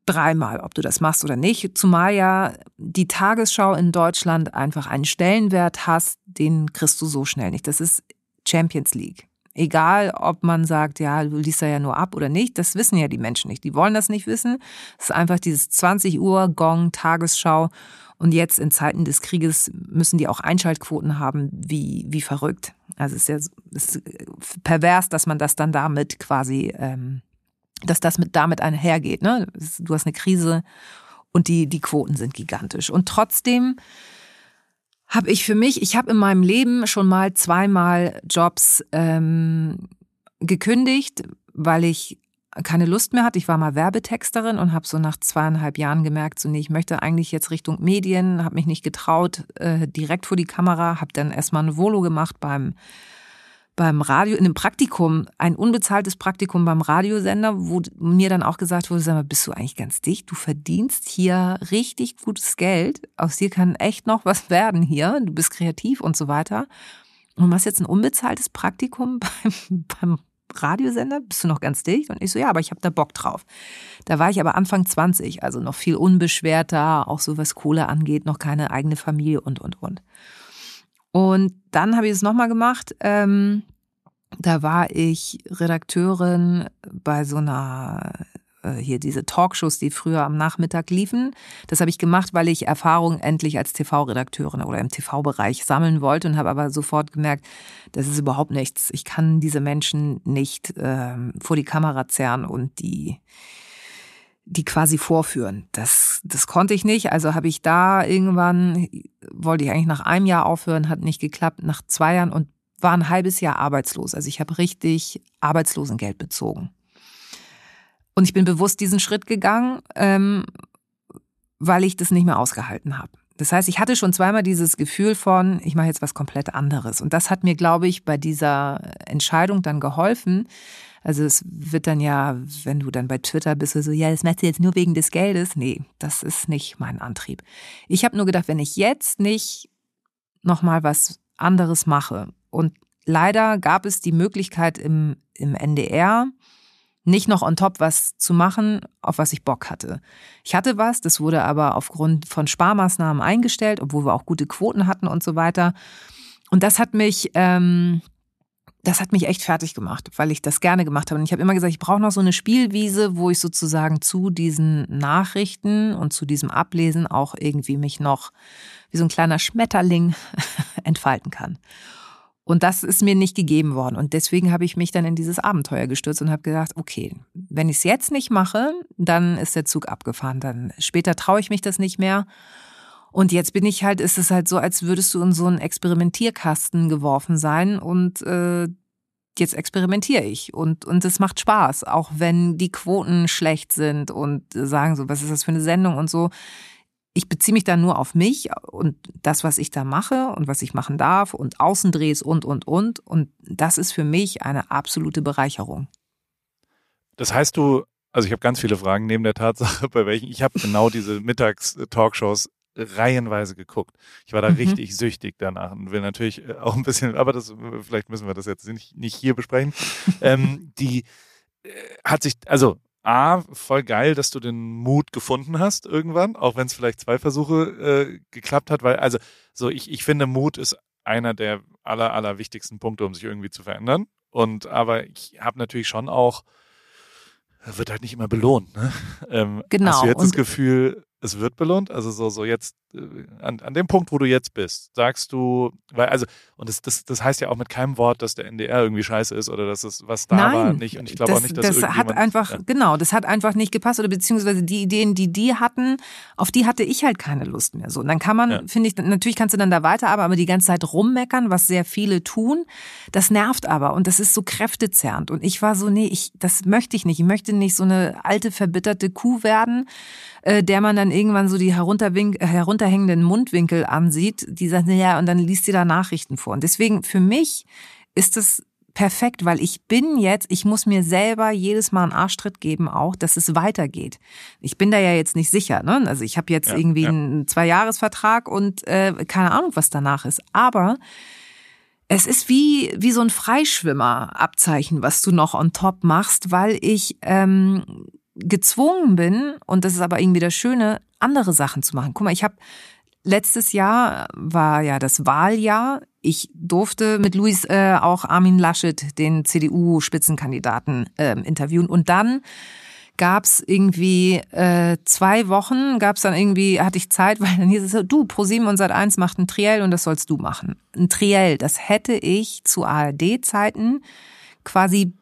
dreimal, ob du das machst oder nicht. Zumal ja die Tagesschau in Deutschland einfach einen Stellenwert hast, den kriegst du so schnell nicht. Das ist Champions League. Egal, ob man sagt, ja, du liest da ja nur ab oder nicht, das wissen ja die Menschen nicht. Die wollen das nicht wissen. Es ist einfach dieses 20 Uhr Gong, Tagesschau. Und jetzt in Zeiten des Krieges müssen die auch Einschaltquoten haben, wie, wie verrückt. Also es ist ja es ist pervers, dass man das dann damit quasi, ähm, dass das mit damit einhergeht. Ne? Du hast eine Krise und die, die Quoten sind gigantisch. Und trotzdem habe ich für mich, ich habe in meinem Leben schon mal zweimal Jobs ähm, gekündigt, weil ich keine Lust mehr hatte. Ich war mal Werbetexterin und habe so nach zweieinhalb Jahren gemerkt, so nee, ich möchte eigentlich jetzt Richtung Medien, habe mich nicht getraut, äh, direkt vor die Kamera, habe dann erstmal ein Volo gemacht beim beim Radio, in einem Praktikum, ein unbezahltes Praktikum beim Radiosender, wo mir dann auch gesagt wurde, sag mal, bist du eigentlich ganz dicht? Du verdienst hier richtig gutes Geld. Aus dir kann echt noch was werden hier. Du bist kreativ und so weiter. Und machst jetzt ein unbezahltes Praktikum beim, beim Radiosender? Bist du noch ganz dicht? Und ich so, ja, aber ich habe da Bock drauf. Da war ich aber Anfang 20, also noch viel unbeschwerter, auch so was Kohle angeht, noch keine eigene Familie und, und, und. Und dann habe ich es nochmal gemacht. Ähm, da war ich Redakteurin bei so einer äh, hier diese Talkshows, die früher am Nachmittag liefen. Das habe ich gemacht, weil ich Erfahrung endlich als TV-Redakteurin oder im TV-Bereich sammeln wollte und habe aber sofort gemerkt, das ist überhaupt nichts. Ich kann diese Menschen nicht ähm, vor die Kamera zerren und die die quasi vorführen. Das, das konnte ich nicht. Also habe ich da irgendwann, wollte ich eigentlich nach einem Jahr aufhören, hat nicht geklappt, nach zwei Jahren und war ein halbes Jahr arbeitslos. Also ich habe richtig Arbeitslosengeld bezogen. Und ich bin bewusst diesen Schritt gegangen, ähm, weil ich das nicht mehr ausgehalten habe. Das heißt, ich hatte schon zweimal dieses Gefühl von, ich mache jetzt was komplett anderes. Und das hat mir, glaube ich, bei dieser Entscheidung dann geholfen, also es wird dann ja, wenn du dann bei Twitter bist, so, ja, das machst du jetzt nur wegen des Geldes. Nee, das ist nicht mein Antrieb. Ich habe nur gedacht, wenn ich jetzt nicht nochmal was anderes mache und leider gab es die Möglichkeit im, im NDR, nicht noch on top was zu machen, auf was ich Bock hatte. Ich hatte was, das wurde aber aufgrund von Sparmaßnahmen eingestellt, obwohl wir auch gute Quoten hatten und so weiter. Und das hat mich ähm, das hat mich echt fertig gemacht, weil ich das gerne gemacht habe. Und ich habe immer gesagt, ich brauche noch so eine Spielwiese, wo ich sozusagen zu diesen Nachrichten und zu diesem Ablesen auch irgendwie mich noch wie so ein kleiner Schmetterling entfalten kann. Und das ist mir nicht gegeben worden. Und deswegen habe ich mich dann in dieses Abenteuer gestürzt und habe gedacht, okay, wenn ich es jetzt nicht mache, dann ist der Zug abgefahren. Dann später traue ich mich das nicht mehr. Und jetzt bin ich halt, ist es halt so, als würdest du in so einen Experimentierkasten geworfen sein und äh, jetzt experimentiere ich und und es macht Spaß, auch wenn die Quoten schlecht sind und sagen so, was ist das für eine Sendung und so. Ich beziehe mich da nur auf mich und das, was ich da mache und was ich machen darf und Außendrehs und und und und das ist für mich eine absolute Bereicherung. Das heißt, du also ich habe ganz viele Fragen neben der Tatsache, bei welchen ich habe genau diese Mittags-Talkshows reihenweise geguckt. Ich war da mhm. richtig süchtig danach und will natürlich äh, auch ein bisschen, aber das, vielleicht müssen wir das jetzt nicht, nicht hier besprechen. ähm, die äh, hat sich, also A, voll geil, dass du den Mut gefunden hast irgendwann, auch wenn es vielleicht zwei Versuche äh, geklappt hat, weil, also, so ich, ich finde, Mut ist einer der aller, aller wichtigsten Punkte, um sich irgendwie zu verändern. Und aber ich habe natürlich schon auch, wird halt nicht immer belohnt. Ne? Ähm, Genau, Hast du jetzt das und- Gefühl, es wird belohnt? Also so, so jetzt, äh, an, an dem Punkt, wo du jetzt bist, sagst du, weil, also, und das, das, das heißt ja auch mit keinem Wort, dass der NDR irgendwie scheiße ist oder dass es was da Nein, war nicht. Und ich glaube auch nicht, dass das hat einfach, ja. genau, das hat einfach nicht gepasst oder beziehungsweise die Ideen, die die hatten, auf die hatte ich halt keine Lust mehr. So, und dann kann man, Ja. finde ich, natürlich kannst du dann da weiterarbeiten, aber die ganze Zeit rummeckern, was sehr viele tun, das nervt aber und das ist so kräftezerrend. Und ich war so, nee, ich, das möchte ich nicht. Ich möchte nicht so eine alte verbitterte Kuh werden, äh, der man dann irgendwann so die äh, herunterhängenden Mundwinkel ansieht, die sagt, ja, und dann liest sie da Nachrichten vor. Und deswegen für mich ist es perfekt, weil ich bin jetzt, ich muss mir selber jedes Mal einen Arschtritt geben, auch, dass es weitergeht. Ich bin da ja jetzt nicht sicher, ne? Also ich habe jetzt Ja, irgendwie ja. einen Zweijahresvertrag und äh, keine Ahnung, was danach ist. Aber es ist wie, wie so ein Freischwimmer-Abzeichen, was du noch on top machst, weil ich ähm, gezwungen bin, und das ist aber irgendwie das Schöne, andere Sachen zu machen. Guck mal, ich habe letztes Jahr war ja das Wahljahr. Ich durfte mit Luis äh, auch Armin Laschet, den CDU-Spitzenkandidaten, ähm, interviewen. Und dann gab's irgendwie äh, zwei Wochen, gab's dann irgendwie, hatte ich Zeit, weil dann hieß es so, du, ProSieben und Sat1 macht ein Triell und das sollst du machen. Ein Triell, das hätte ich zu ARD-Zeiten quasi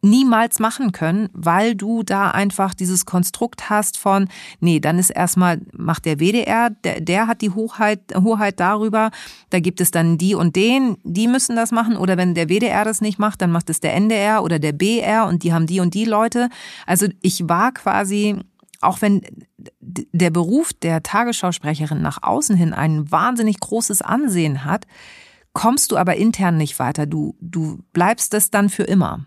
niemals machen können, weil du da einfach dieses Konstrukt hast von, nee, dann ist erstmal, macht der WDR, der, der hat die Hochheit, Hoheit darüber, da gibt es dann die und den, die müssen das machen, oder wenn der WDR das nicht macht, dann macht es der NDR oder der BR und die haben die und die Leute. Also ich war quasi, auch wenn der Beruf der Tagesschausprecherin nach außen hin ein wahnsinnig großes Ansehen hat, kommst du aber intern nicht weiter. Du, du bleibst es dann für immer.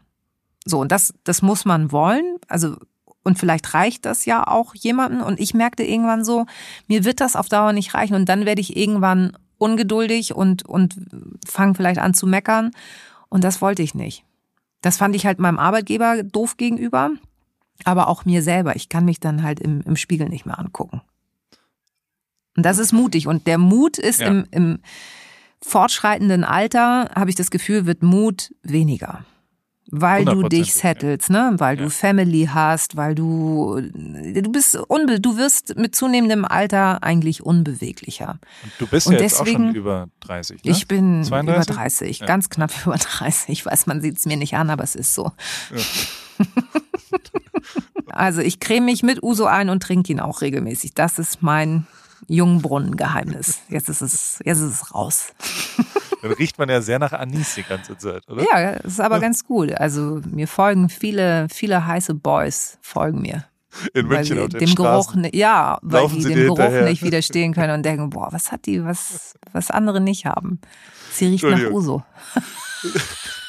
So, und das, das muss man wollen. Also, und vielleicht reicht das ja auch jemandem. Und ich merkte irgendwann so, mir wird das auf Dauer nicht reichen. Und dann werde ich irgendwann ungeduldig und, und fange vielleicht an zu meckern. Und das wollte ich nicht. Das fand ich halt meinem Arbeitgeber doof gegenüber, aber auch mir selber. Ich kann mich dann halt im, im Spiegel nicht mehr angucken. Und das ist mutig. Und der Mut ist Ja. im, im fortschreitenden Alter, habe ich das Gefühl, wird Mut weniger. Weil du dich settelst, ne? Weil Ja. du Family hast, weil du du bist unbe du wirst mit zunehmendem Alter eigentlich unbeweglicher. Und du bist Und ja jetzt auch schon deswegen- über 30, ne? Ich bin 32? über 30, Ja. ganz knapp über 30. Ich weiß, man sieht es mir nicht an, aber es ist so. also ich creme mich mit Uso ein und trinke ihn auch regelmäßig. Das ist mein Jungbrunnengeheimnis. Jetzt ist es, jetzt ist es raus. Dann riecht man ja sehr nach Anis die ganze Zeit, oder? Ja, das ist aber ganz gut. Also mir folgen viele, viele heiße Boys folgen mir. In weil München sie auf den dem Straßen. Geruch, ja, weil Laufen die sie dem Geruch hinterher. nicht widerstehen können und denken, boah, was hat die, was, was andere nicht haben. Sie riecht nach. Uso.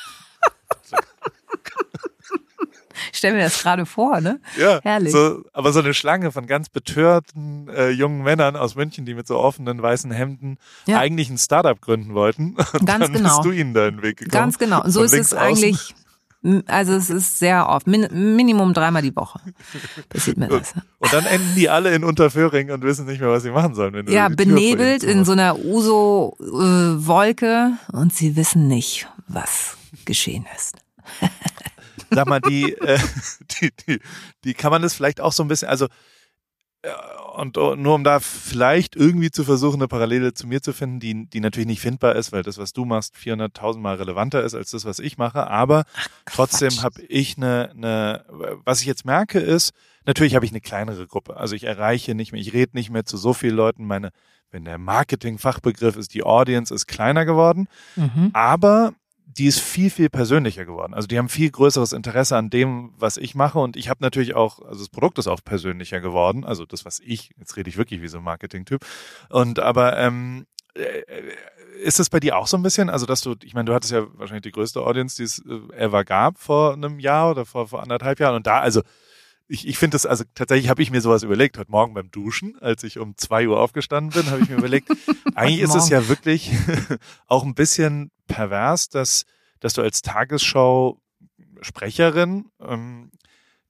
Ich stell mir das gerade vor, ne? Ja, Herrlich. So, aber so eine Schlange von ganz betörten äh, jungen Männern aus München, die mit so offenen weißen Hemden Ja. eigentlich ein Startup gründen wollten. Und Ganz dann genau. bist du ihnen da in den Weg gekommen. Ganz genau. Und so ist es außen. eigentlich, also es ist sehr oft, min, Minimum dreimal die Woche passiert mir das. Und dann enden die alle in Unterföhring und wissen nicht mehr, was sie machen sollen. Ja, benebelt in so einer Uso-Wolke und sie wissen nicht, was geschehen ist. Sag mal, die, äh, die, die, die kann man das vielleicht auch so ein bisschen, also äh, und nur um da vielleicht irgendwie zu versuchen, eine Parallele zu mir zu finden, die, die natürlich nicht findbar ist, weil das, was du machst, 400.000 Mal relevanter ist als das, was ich mache. Aber trotzdem habe ich eine, eine, was ich jetzt merke ist, natürlich habe ich eine kleinere Gruppe. Also ich erreiche nicht mehr, ich rede nicht mehr zu so vielen Leuten. Meine, wenn der Marketing-Fachbegriff ist, die Audience ist kleiner geworden. Aber die ist viel, viel persönlicher geworden. Also die haben viel größeres Interesse an dem, was ich mache. Und ich habe natürlich auch, also das Produkt ist auch persönlicher geworden. Also das, was ich, jetzt rede ich wirklich wie so ein Marketing-Typ. Und aber ähm, äh, ist es bei dir auch so ein bisschen? Also, dass du, ich meine, du hattest ja wahrscheinlich die größte Audience, die es äh, ever gab vor einem Jahr oder vor, vor anderthalb Jahren. Und da, also ich, ich finde das, also tatsächlich habe ich mir sowas überlegt, heute Morgen beim Duschen, als ich um zwei Uhr aufgestanden bin, habe ich mir überlegt, eigentlich ist es ja wirklich auch ein bisschen pervers, dass, dass du als Tagesschau-Sprecherin ähm,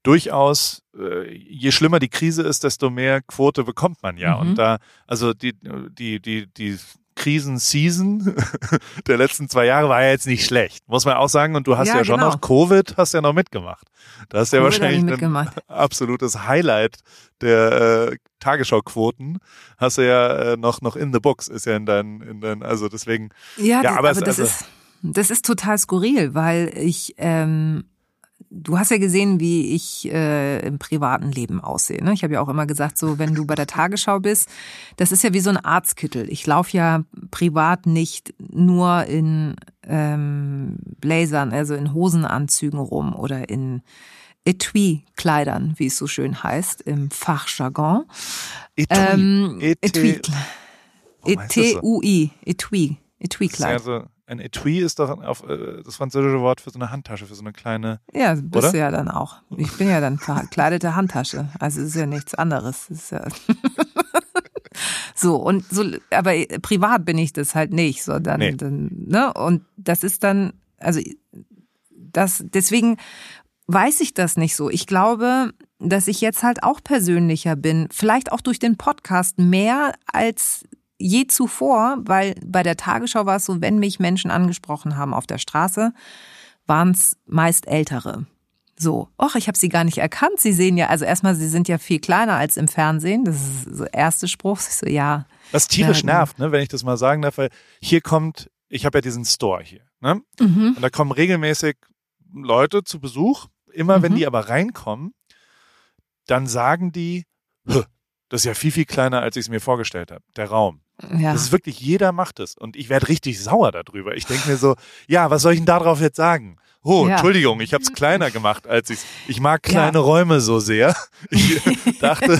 durchaus, äh, je schlimmer die Krise ist, desto mehr Quote bekommt man ja. Mhm. Und da, also die, die, die, die Krisen-Season der letzten zwei Jahre war ja jetzt nicht schlecht, muss man auch sagen. Und du hast ja, Ja, schon genau. noch Covid, hast ja noch mitgemacht. Da hast ja wahrscheinlich ein absolutes Highlight der äh, Tagesschau-Quoten. Hast du ja äh, noch noch in the books, ist ja in deinen, in deinen, also deswegen. Ja, Ja, das, aber aber, es- das also- ist das ist total skurril, weil ich ähm, du hast ja gesehen, wie ich äh, im privaten Leben aussehe. Ne? Ich habe ja auch immer gesagt, so wenn du bei der Tagesschau bist, das ist ja wie so ein Arztkittel. Ich laufe ja privat nicht nur in ähm, Blazern, also in Hosenanzügen rum oder in Etui-Kleidern, wie es so schön heißt im Fachjargon. Etui. Ähm, Et- Etui. So? E-T-U-I. Etui. Das ein Etui ist doch auf, äh, das französische Wort für so eine Handtasche, für so eine kleine. Ja, bist Oder? du ja dann auch. Ich bin ja dann verkleidete Handtasche. Also es ist ja nichts anderes. Es Ist ja so, und so, aber privat bin ich das halt nicht, so dann, Nee. dann, ne? Und das ist dann, also das, deswegen weiß ich das nicht so. Ich glaube, dass ich jetzt halt auch persönlicher bin. Vielleicht auch durch den Podcast mehr als je zuvor, weil bei der Tagesschau war es so, wenn mich Menschen angesprochen haben auf der Straße, waren es meist Ältere. So, ach, ich habe sie gar nicht erkannt. Sie sehen ja, also erstmal, sie sind ja viel kleiner als im Fernsehen. Das ist so der erste Spruch. Ich so, ja, Was tierisch Ja, genau. nervt, ne, wenn ich das mal sagen darf, weil hier kommt, ich habe ja diesen Store hier, ne? mhm. Und da kommen regelmäßig Leute zu Besuch. Immer wenn Mhm. die aber reinkommen, dann sagen die, "Hö, das ist ja viel, viel kleiner, als ich es mir vorgestellt habe, der Raum. ja. Das ist wirklich, jeder macht es. Und ich werde richtig sauer darüber. Ich denke mir so, ja, was soll ich denn darauf jetzt sagen? Oh, Ja. Entschuldigung, ich habe es kleiner gemacht, als ich Ich mag kleine Ja. Räume so sehr. Ich dachte,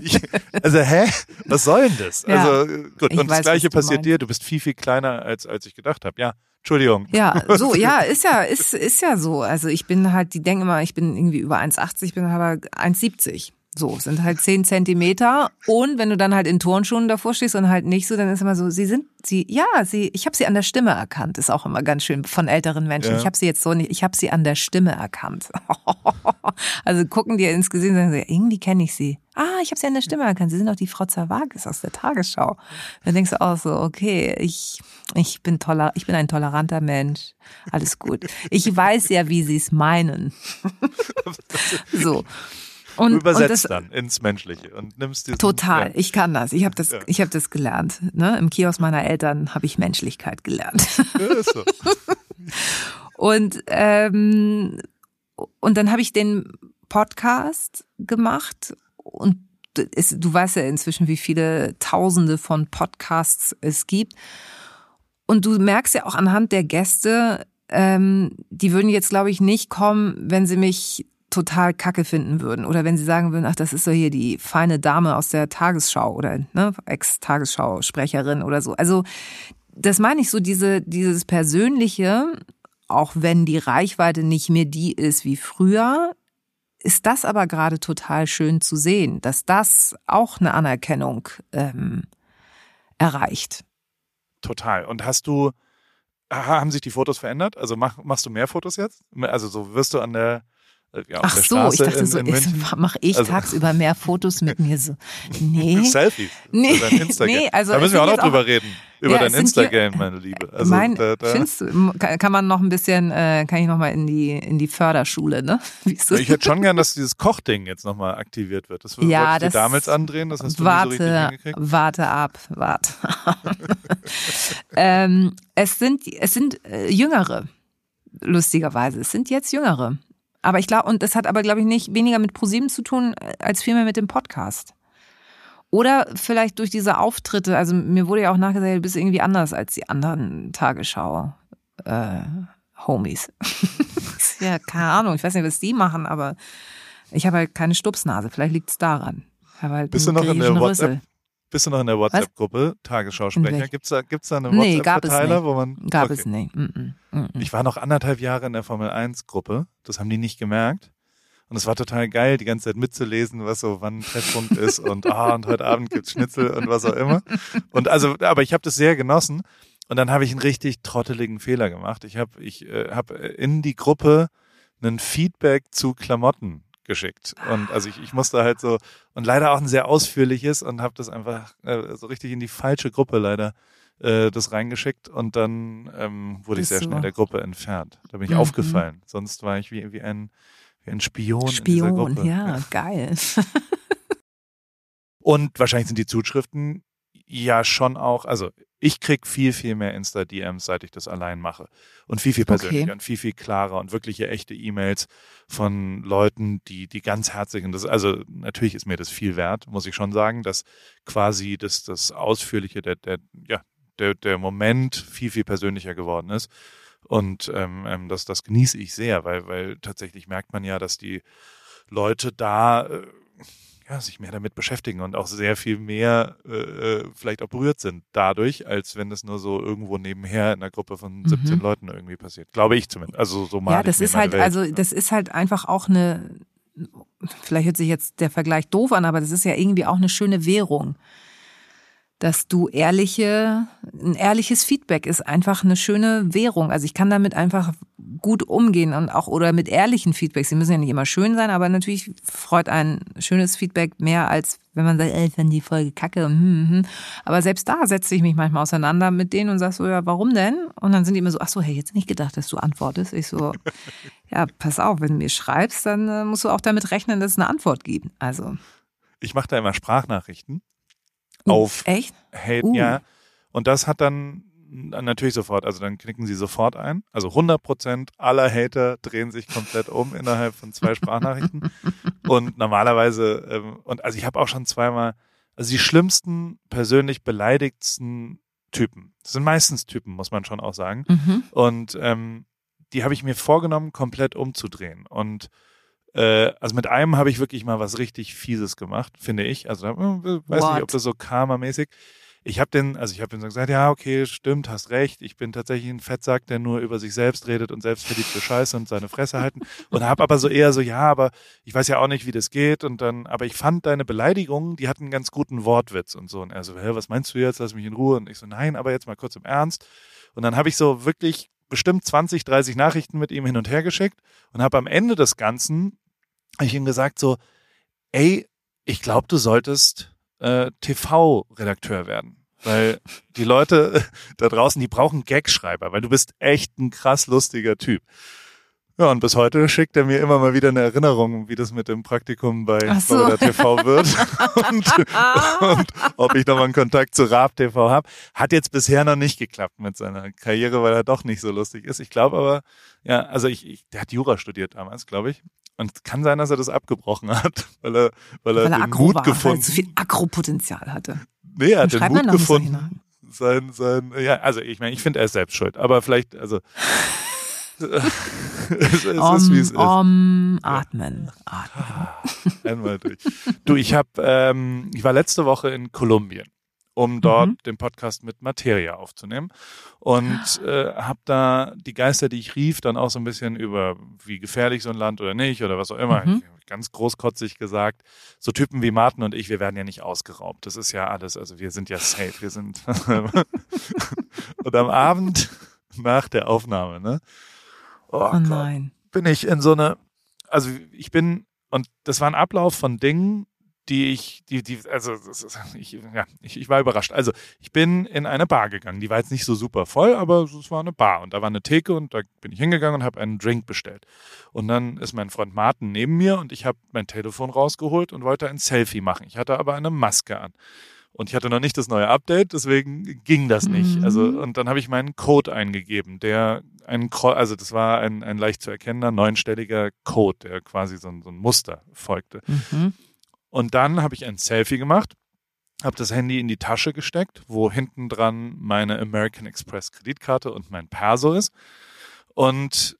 ich, also hä? Was soll denn das? Ja. Also gut, Ich und das weiß, gleiche was du passiert meinst. dir. Du bist viel, viel kleiner, als, als ich gedacht habe. Ja, Entschuldigung. Ja, so, ja, ist ja, ist, ist ja so. Also ich bin halt, die denken immer, ich bin irgendwie über 1,80, bin aber 1,70. So, sind halt 10 Zentimeter. Und wenn du dann halt in Turnschuhen davor stehst und halt nicht so, dann ist immer so, sie sind, sie, ja, sie, ich habe sie an der Stimme erkannt. Ist auch immer ganz schön von älteren Menschen. Ja. Ich habe sie jetzt so nicht, ich habe sie an der Stimme erkannt. also gucken dir ins Gesicht und sagen, sie, irgendwie kenne ich sie. Ah, ich habe sie an der Stimme erkannt. Sie sind doch die Frau Zerwakis aus der Tagesschau. Dann denkst du auch so, okay, ich, ich bin toller, ich bin ein toleranter Mensch. Alles gut. Ich weiß ja, wie sie es meinen. so. Und, Du und übersetzt das, dann ins Menschliche und nimmst diesen, Total, Ja. ich kann das. Ich habe das, Ja. ich habe das gelernt. Ne? Im Kiosk meiner Eltern habe ich Menschlichkeit gelernt. Ja, ist so. Und ähm, und dann habe ich den Podcast gemacht und es, du weißt ja inzwischen, wie viele Tausende von Podcasts es gibt. Und du merkst ja auch anhand der Gäste, ähm, die würden jetzt, glaube ich, nicht kommen, wenn sie mich total kacke finden würden oder wenn sie sagen würden, ach, das ist doch hier die feine Dame aus der Tagesschau oder ne, Ex-Tagesschau-Sprecherin oder so. Also das meine ich so, diese, dieses Persönliche, auch wenn die Reichweite nicht mehr die ist wie früher, ist das aber gerade total schön zu sehen, dass das auch eine Anerkennung ähm, erreicht. Total. Und hast du, haben sich die Fotos verändert? Also mach, machst du mehr Fotos jetzt? Also so wirst du an der, ja, auf Ach so, ich dachte in, so, mache ich Also- tagsüber mehr Fotos mit mir so. Nee. Selfies Nee, nee, also da müssen wir auch noch drüber reden. Über Ja, dein hier- Instagram, meine Liebe. Also mein, da, da, findest du, kann, man noch ein bisschen, äh, kann ich noch mal in die in die Förderschule, ne? Ich hätte schon gern, dass dieses Kochding jetzt nochmal aktiviert wird. Das Ja, ich dir damals andrehen, das hast du nie so richtig warte, hingekriegt. warte ab, warte. ähm, es sind es sind äh, Jüngere, lustigerweise. Es sind jetzt Jüngere. Aber ich glaube, und das hat aber, glaube ich, nicht weniger mit ProSieben zu tun, äh, als vielmehr mit dem Podcast. Oder vielleicht durch diese Auftritte, also mir wurde ja auch nachgesagt, du bist irgendwie anders als die anderen Tagesschau äh, Homies. ja, keine Ahnung, ich weiß nicht, was die machen, aber ich habe halt keine Stupsnase, vielleicht liegt es daran. Halt Bist du noch in der WhatsApp? Bist du noch in der WhatsApp-Gruppe Tagesschausprecher? Gibt's da, gibt's da einen Nee, WhatsApp-Verteiler, wo man. Gab okay. es nicht. Mm -mm, mm -mm. Ich war noch anderthalb Jahre in der Formel 1 Gruppe. Das haben die nicht gemerkt. Und es war total geil, die ganze Zeit mitzulesen, was so wann ein Treffpunkt ist und ah, und heute Abend gibt's Schnitzel und was auch immer. Und also, aber ich habe das sehr genossen. Und dann habe ich einen richtig trotteligen Fehler gemacht. Ich habe ich äh, hab in die Gruppe einen Feedback zu Klamotten geschickt. Und also ich, ich musste halt so, und leider auch ein sehr ausführliches und habe das einfach äh, so richtig in die falsche Gruppe leider äh, das reingeschickt und dann ähm, wurde ich sehr schnell der Gruppe entfernt. Da bin ich Mhm. aufgefallen. Sonst war ich wie, wie ein wie ein Spion, in dieser Spion, Gruppe. ja, geil. Und wahrscheinlich sind die Zuschriften ja schon auch, also ich krieg viel, viel mehr Insta-DMs, seit ich das allein mache. Und viel, viel persönlicher Okay. und viel, viel klarer und wirkliche echte E-Mails von Leuten, die, die ganz herzlich und das, also natürlich ist mir das viel wert, muss ich schon sagen, dass quasi das, das Ausführliche, der, der, ja, der, der Moment viel, viel persönlicher geworden ist. Und ähm, ähm, das, das genieße ich sehr, weil, weil tatsächlich merkt man ja, dass die Leute da äh, ja, sich mehr damit beschäftigen und auch sehr viel mehr äh, äh, vielleicht auch berührt sind dadurch, als wenn das nur so irgendwo nebenher in einer Gruppe von 17 Mhm. Leuten irgendwie passiert. Glaube ich zumindest. Also so mal Ja, das ist halt, also das ist halt einfach auch eine, vielleicht hört sich jetzt der Vergleich doof an, aber das ist ja irgendwie auch eine schöne Währung. Dass du ehrliche, ein ehrliches Feedback ist einfach eine schöne Währung. Also ich kann damit einfach gut umgehen und auch oder mit ehrlichen Feedbacks. Sie müssen ja nicht immer schön sein, aber natürlich freut ein schönes Feedback mehr als wenn man sagt, ey, ich fand die Folge kacke. und Hm, hm. Aber selbst da setze ich mich manchmal auseinander mit denen und sag so, ja, warum denn? Und dann sind die immer so, ach so, hey, jetzt nicht gedacht, dass du antwortest. Ich so, ja, pass auf, wenn du mir schreibst, dann äh, musst du auch damit rechnen, dass es eine Antwort gibt. Also, ich mache da immer Sprachnachrichten auf echt? Hate, Uh. ja. Und das hat dann dann natürlich sofort, also dann knicken sie sofort ein. Also 100 Prozent aller Hater drehen sich komplett um innerhalb von zwei Sprachnachrichten. und normalerweise, ähm, und also ich habe auch schon zweimal, also die schlimmsten, persönlich beleidigtsten Typen. Das sind meistens Typen, muss man schon auch sagen. Mhm. Und ähm, die habe ich mir vorgenommen, komplett umzudrehen. Und äh, also mit einem habe ich wirklich mal was richtig Fieses gemacht, finde ich. Also äh, weiß What? nicht, ob das so karma-mäßig. Ich habe den, also ich habe ihm so gesagt, ja, okay, stimmt, hast recht. Ich bin tatsächlich ein Fettsack, der nur über sich selbst redet und selbstverliebte Scheiße und seine Fresse halten. Und habe aber so eher so, ja, aber ich weiß ja auch nicht, wie das geht. Und dann, aber ich fand deine Beleidigungen, die hatten einen ganz guten Wortwitz und so. Und er so, hä, was meinst du jetzt? Lass mich in Ruhe. Und ich so, nein, aber jetzt mal kurz im Ernst. Und dann habe ich so wirklich bestimmt 20, 30 Nachrichten mit ihm hin und her geschickt und habe am Ende des Ganzen hab ich ihm gesagt so, ey, ich glaube, du solltest äh, TV-Redakteur werden. Weil die Leute da draußen, die brauchen Gagschreiber, weil du bist echt ein krass lustiger Typ. Ja, und bis heute schickt er mir immer mal wieder eine Erinnerung, wie das mit dem Praktikum bei Ach so. Florida TV wird und, und ob ich nochmal einen Kontakt zu Raab TV habe. Hat jetzt bisher noch nicht geklappt mit seiner Karriere, weil er doch nicht so lustig ist. Ich glaube aber, ja, also ich, ich der hat Jura studiert damals, glaube ich. Und es kann sein, dass er das abgebrochen hat, weil er, weil er Weil er den aggro Mut war, weil gefunden er zu viel Akropotenzial hatte. Nee, er hat den Mut gefunden. Sein, sein, ja, also ich meine, ich finde, er ist selbst schuld, aber vielleicht, also es, es ist, wie es ist. Om, atmen, atmen. Einmal durch. Du, ich habe, ähm, ich war letzte Woche in Kolumbien, um dort Mhm. den Podcast mit Materia aufzunehmen und äh, habe da die Geister, die ich rief, dann auch so ein bisschen über, wie gefährlich so ein Land oder nicht oder was auch immer. Mhm. Ganz großkotzig gesagt, so Typen wie Martin und ich, wir werden ja nicht ausgeraubt. Das ist ja alles, also wir sind ja safe, wir sind. und am Abend nach der Aufnahme, ne? Oh, Oh Gott nein. bin ich in so eine, also ich bin, und das war ein Ablauf von Dingen, die ich, die, die, also ich, ja, ich, ich war überrascht. Also ich bin in eine Bar gegangen, die war jetzt nicht so super voll, aber es war eine Bar und da war eine Theke und da bin ich hingegangen und habe einen Drink bestellt. Und dann ist mein Freund Martin neben mir und ich habe mein Telefon rausgeholt und wollte ein Selfie machen. Ich hatte aber eine Maske an. Und ich hatte noch nicht das neue Update, deswegen ging das nicht. Mhm. Also, und dann habe ich meinen Code eingegeben, der ein, also das war ein, ein leicht zu erkennender, neunstelliger Code, der quasi so ein, so ein Muster folgte. Mhm. Und dann habe ich ein Selfie gemacht, habe das Handy in die Tasche gesteckt, wo hinten dran meine American Express Kreditkarte und mein Perso ist. Und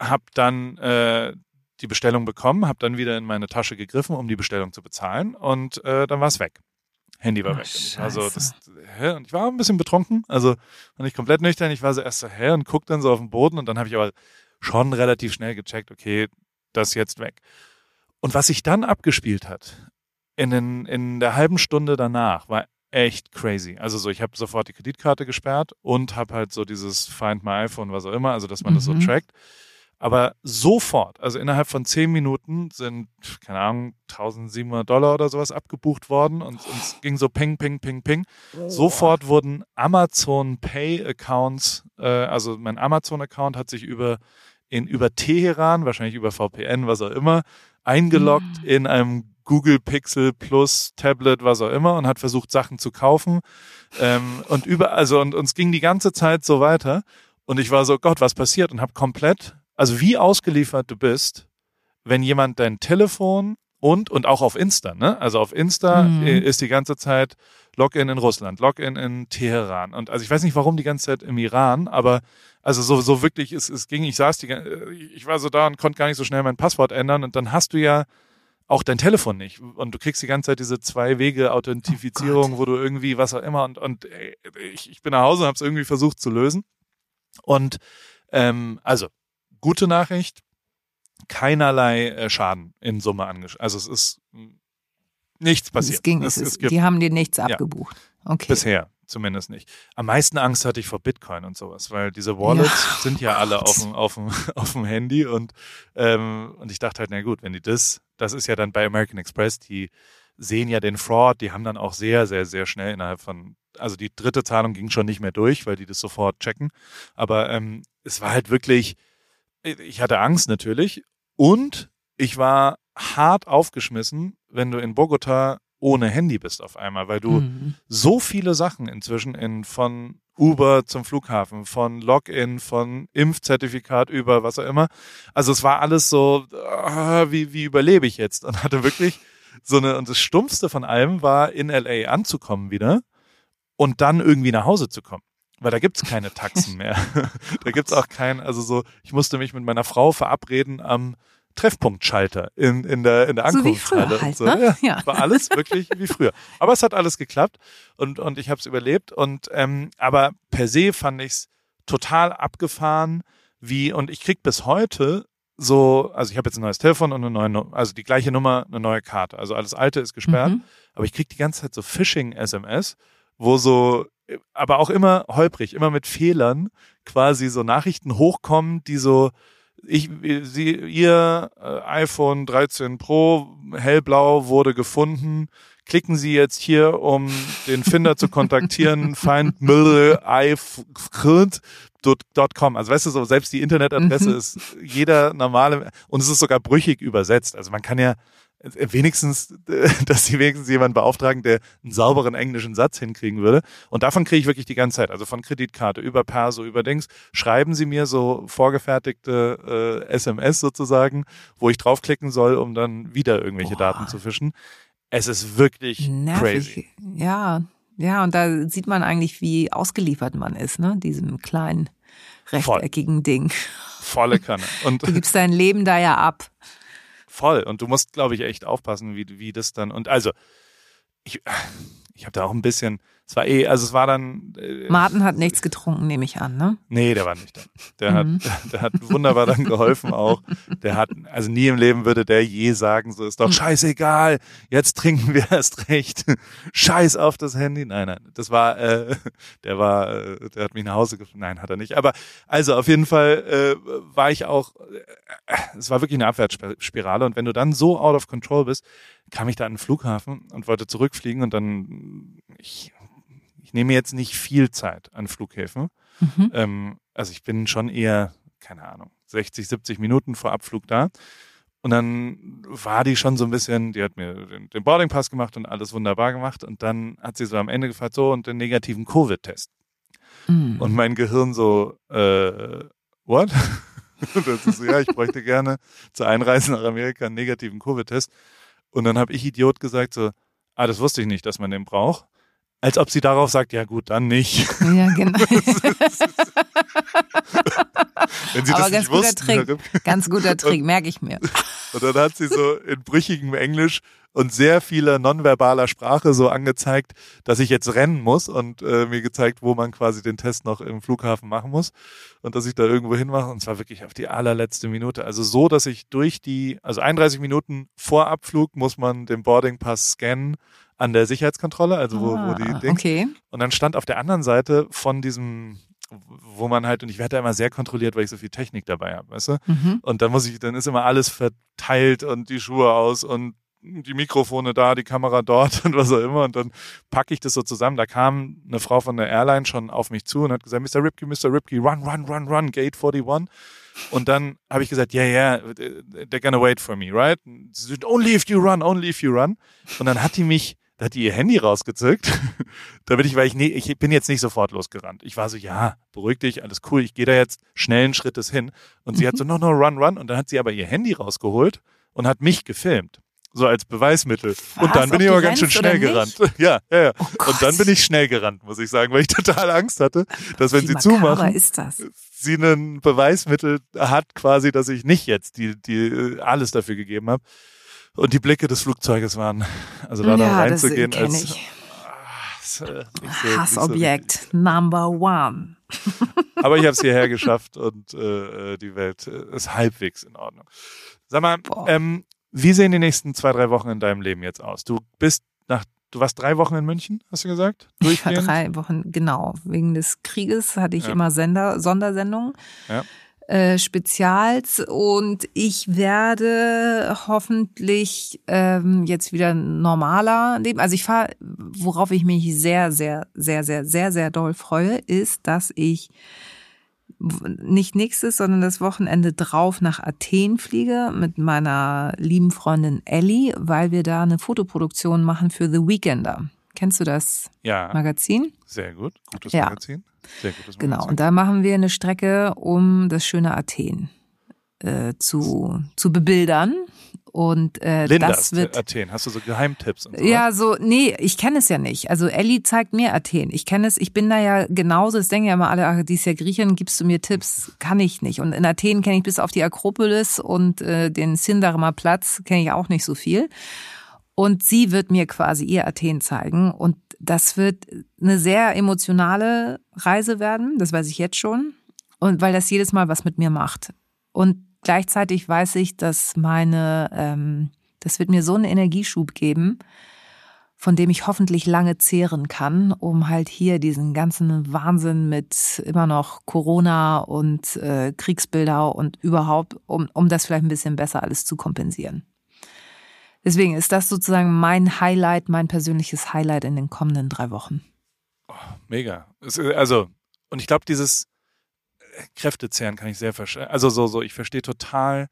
habe dann äh, die Bestellung bekommen, habe dann wieder in meine Tasche gegriffen, um die Bestellung zu bezahlen. Und äh, dann war es weg. Handy war Ach, weg. Und ich war so, Scheiße. das, hä? Und ich war ein bisschen betrunken, also war nicht komplett nüchtern. Ich war so erst so, hä? Und guck dann so auf den Boden und dann habe ich aber schon relativ schnell gecheckt, okay, das ist jetzt weg. Und was sich dann abgespielt hat, in, den, in der halben Stunde danach, war echt crazy. Also so, ich habe sofort die Kreditkarte gesperrt und habe halt so dieses Find My iPhone, was auch immer, also dass man das so Mhm. trackt. Aber sofort, also innerhalb von zehn Minuten sind, keine Ahnung, 1700 Dollar oder sowas abgebucht worden und, es ging so ping, ping, ping, ping. Sofort wurden Amazon Pay Accounts, äh, also mein Amazon Account hat sich über, in, über Teheran, wahrscheinlich über VPN, was auch immer, eingeloggt in einem Google Pixel Plus Tablet, was auch immer, und hat versucht, Sachen zu kaufen. Ähm, und über, also und uns ging die ganze Zeit so weiter. Und ich war so, Gott, was passiert? Und habe komplett, also wie ausgeliefert du bist, wenn jemand dein Telefon und und auch auf Insta, ne? Also auf Insta Mhm. äh, ist die ganze Zeit Login in Russland, Login in Teheran. Und also ich weiß nicht, warum die ganze Zeit im Iran, aber also so, so wirklich, es, es ging, ich saß die, äh, ich war so da und konnte gar nicht so schnell mein Passwort ändern und dann hast du ja auch dein Telefon nicht und du kriegst die ganze Zeit diese zwei Wege Authentifizierung, wo du irgendwie was auch immer und und ey, ich, ich bin nach Hause und habe es irgendwie versucht zu lösen und ähm, also gute Nachricht, keinerlei äh, Schaden in Summe angesch also es ist nichts passiert. Es ging, es, es es gibt die haben dir nichts abgebucht. Okay. Bisher zumindest nicht. Am meisten Angst hatte ich vor Bitcoin und sowas, weil diese Wallets sind ja alle auf dem, auf dem, auf dem Handy und, ähm, und ich dachte halt, na gut, wenn die das, das ist ja dann bei American Express, die sehen ja den Fraud, die haben dann auch sehr, sehr, sehr schnell innerhalb von, also die dritte Zahlung ging schon nicht mehr durch, weil die das sofort checken. Aber ähm, es war halt wirklich, ich hatte Angst natürlich und ich war hart aufgeschmissen, wenn du in Bogota ohne Handy bist auf einmal, weil du Mhm. so viele Sachen inzwischen in von Uber zum Flughafen, von Login, von Impfzertifikat über was auch immer. Also es war alles so, ah, wie, wie überlebe ich jetzt? Und hatte wirklich so eine, und das Stumpfste von allem war, in LA anzukommen wieder und dann irgendwie nach Hause zu kommen. Weil da gibt's keine Taxen mehr. da gibt's auch kein, also so, ich musste mich mit meiner Frau verabreden am Treffpunktschalter in, in der, in der So Ankunftshalle. und halt, so. ne? Ja, Ja. War alles wirklich wie früher. Aber es hat alles geklappt und, und ich habe es überlebt. Und ähm, aber per se fand ich's total abgefahren, wie, und ich krieg bis heute so, also ich habe jetzt ein neues Telefon und eine neue, also die gleiche Nummer, eine neue Karte. Also alles alte ist gesperrt, Mhm. aber ich krieg die ganze Zeit so Phishing-SMS, wo so, aber auch immer holprig, immer mit Fehlern quasi so Nachrichten hochkommen, die so, ich, sie, ihr äh, iPhone 13 Pro hellblau wurde gefunden. Klicken Sie jetzt hier, um den Finder zu kontaktieren. Find com. Also weißt du so, selbst die Internetadresse Mhm. ist jeder normale und es ist sogar brüchig übersetzt. Also man kann ja wenigstens, äh, dass sie wenigstens jemanden beauftragen, der einen sauberen englischen Satz hinkriegen würde. Und davon kriege ich wirklich die ganze Zeit. Also von Kreditkarte über Perso, über Dings. Schreiben Sie mir so vorgefertigte äh, SMS sozusagen, wo ich draufklicken soll, um dann wieder irgendwelche Boah. Daten zu fischen. Es ist wirklich crazy. Nervig. Ja, ja, und da sieht man eigentlich, wie ausgeliefert man ist, ne? Diesem kleinen rechteckigen Ding. Volle Kanne. Und Du gibst dein Leben da ja ab. Voll. Und du musst, glaube ich, echt aufpassen, wie, wie das dann. Und also, ich, ich habe da auch ein bisschen, es war eh, also es war dann. Äh, Martin hat nichts getrunken, nehme ich an, ne? Nee, der war nicht da. Der Mhm. hat, der hat wunderbar dann geholfen auch. Der hat, also nie im Leben würde der je sagen, so ist Mhm. doch scheißegal, jetzt trinken wir erst recht. Scheiß auf das Handy. Nein, nein, das war, äh, der war, äh, der hat mich nach Hause gefahren. Nein, hat er nicht. Aber also auf jeden Fall äh, war ich auch, äh, es war wirklich eine Abwärtsspirale. Und wenn du dann so out of control bist, kam ich da an den Flughafen und wollte zurückfliegen und dann, ich, ich nehme jetzt nicht viel Zeit an Flughäfen. Mhm. Ähm, also ich bin schon eher, keine Ahnung, 60, 70 Minuten vor Abflug da. Und dann war die schon so ein bisschen, die hat mir den, den Boardingpass gemacht und alles wunderbar gemacht. Und dann hat sie so am Ende gefragt, so, und den negativen Covid-Test. Mhm. Und mein Gehirn so, äh, what? Und dann sie so, ja, ich bräuchte gerne zur Einreise nach Amerika einen negativen Covid-Test. Und dann habe ich Idiot gesagt so, ah, das wusste ich nicht, dass man den braucht. Als ob sie darauf sagt, ja gut, dann nicht. Ja, genau. Wenn sie Aber das ganz nicht guter wussten. Trick. Ganz guter Trick, merke ich mir. Und dann hat sie so in brüchigem Englisch und sehr vieler nonverbaler Sprache so angezeigt, dass ich jetzt rennen muss und äh, mir gezeigt, wo man quasi den Test noch im Flughafen machen muss und dass ich da irgendwo hinmache und zwar wirklich auf die allerletzte Minute. Also so, dass ich durch die, also 31 Minuten vor Abflug muss man den Boarding Pass scannen an der Sicherheitskontrolle, also wo, wo die Ah, Dings. okay. Und dann stand auf der anderen Seite von diesem wo man halt, und ich werde da immer sehr kontrolliert, weil ich so viel Technik dabei habe, weißt du? Mhm. Und dann muss ich, dann ist immer alles verteilt und die Schuhe aus und die Mikrofone da, die Kamera dort und was auch immer. Und dann packe ich das so zusammen. Da kam eine Frau von der Airline schon auf mich zu und hat gesagt, Mr. Ripke, Mr. Ripke, run, run, run, run, Gate 41. Und dann habe ich gesagt, yeah, yeah, they're gonna wait for me, right? Only if you run, only if you run. Und dann hat die mich, da hat die ihr Handy rausgezückt, damit ich, weil ich, nee, ich bin jetzt nicht sofort losgerannt. Ich war so, ja, beruhig dich, alles cool, ich gehe da jetzt schnellen Schrittes hin. Und sie hat so, no, no, run, run. Und dann hat sie aber ihr Handy rausgeholt und hat mich gefilmt. So als Beweismittel. und dann Was, bin ich aber ganz schön schnell gerannt. Ja, ja, ja. Oh und dann bin ich schnell gerannt, muss ich sagen, weil ich total Angst hatte, dass wenn Wie sie zumachen, ist das? sie ein Beweismittel hat, quasi, dass ich nicht jetzt die, die äh, alles dafür gegeben habe. Und die Blicke des Flugzeuges waren, also da ja, das reinzugehen, kenne als ich. ah, äh, so- nicht so Hassobjekt Number One. Aber ich habe es hierher geschafft und äh, äh, die Welt äh, ist halbwegs in Ordnung. Sag mal, ähm, wie sehen die nächsten zwei, drei Wochen in deinem Leben jetzt aus? Du bist nach, du warst drei Wochen in München, hast du gesagt? Ich war Durchgehend? drei Wochen, genau. Wegen des Krieges hatte ich Ja. immer Sender, Sondersendungen. Ja. Äh, Spezials und ich werde hoffentlich ähm, jetzt wieder normaler leben. Also ich fahre, worauf ich mich sehr, sehr, sehr, sehr, sehr, sehr doll freue, ist, dass ich nicht nächstes, sondern das Wochenende drauf nach Athen fliege mit meiner lieben Freundin Ellie, weil wir da eine Fotoproduktion machen für The Weekender. Kennst du das Ja, Magazin? sehr gut. Gutes Ja. Magazin. Sehr gutes Genau. Und da machen wir eine Strecke, um das schöne Athen äh, zu, zu bebildern. Und äh, Lindas, das wird. Athen. Hast du so Geheimtipps und so? Ja, so, nee, ich kenne es ja nicht. Also Ellie zeigt mir Athen. Ich kenne es, ich bin da ja genauso, das denken ja immer alle, ach, die ist ja Griechin, gibst du mir Tipps? Kann ich nicht. Und in Athen kenne ich bis auf die Akropolis und äh, den Sindaremer Platz kenne ich auch nicht so viel. Und sie wird mir quasi ihr Athen zeigen. Und das wird eine sehr emotionale Reise werden, das weiß ich jetzt schon. Und weil das jedes Mal was mit mir macht. Und gleichzeitig weiß ich, dass meine, ähm, das wird mir so einen Energieschub geben, von dem ich hoffentlich lange zehren kann, um halt hier diesen ganzen Wahnsinn mit immer noch Corona und äh, Kriegsbilder und überhaupt, um, um das vielleicht ein bisschen besser alles zu kompensieren. Deswegen ist das sozusagen mein Highlight, mein persönliches Highlight in den kommenden drei Wochen. Mega. Es, äh, Also, und ich glaube, dieses äh, Kräftezehren kann ich sehr verstehen. Also so, so, ich verstehe total,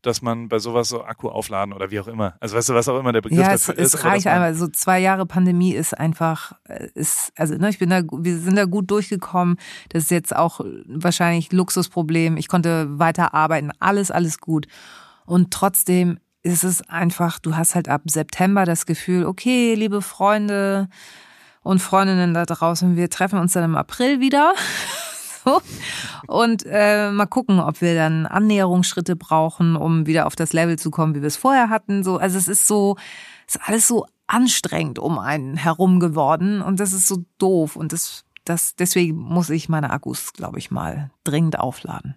dass man bei sowas so Akku aufladen oder wie auch immer. Also weißt du, was auch immer der Begriff Ja, es, dafür es ist. aber reicht einfach. So zwei Jahre Pandemie ist einfach, äh, ist, also ne, ich bin da, wir sind da gut durchgekommen. Das ist jetzt auch wahrscheinlich Luxusproblem. Ich konnte weiter arbeiten, alles, alles gut. Und trotzdem ist es einfach, du hast halt ab September das Gefühl, okay, liebe Freunde und Freundinnen da draußen, wir treffen uns dann im April wieder. Und äh, mal gucken, ob wir dann Annäherungsschritte brauchen, um wieder auf das Level zu kommen, wie wir es vorher hatten. So, also es ist so, es ist alles so anstrengend um einen herum geworden und das ist so doof und das, das deswegen muss ich meine Akkus, glaube ich mal, dringend aufladen.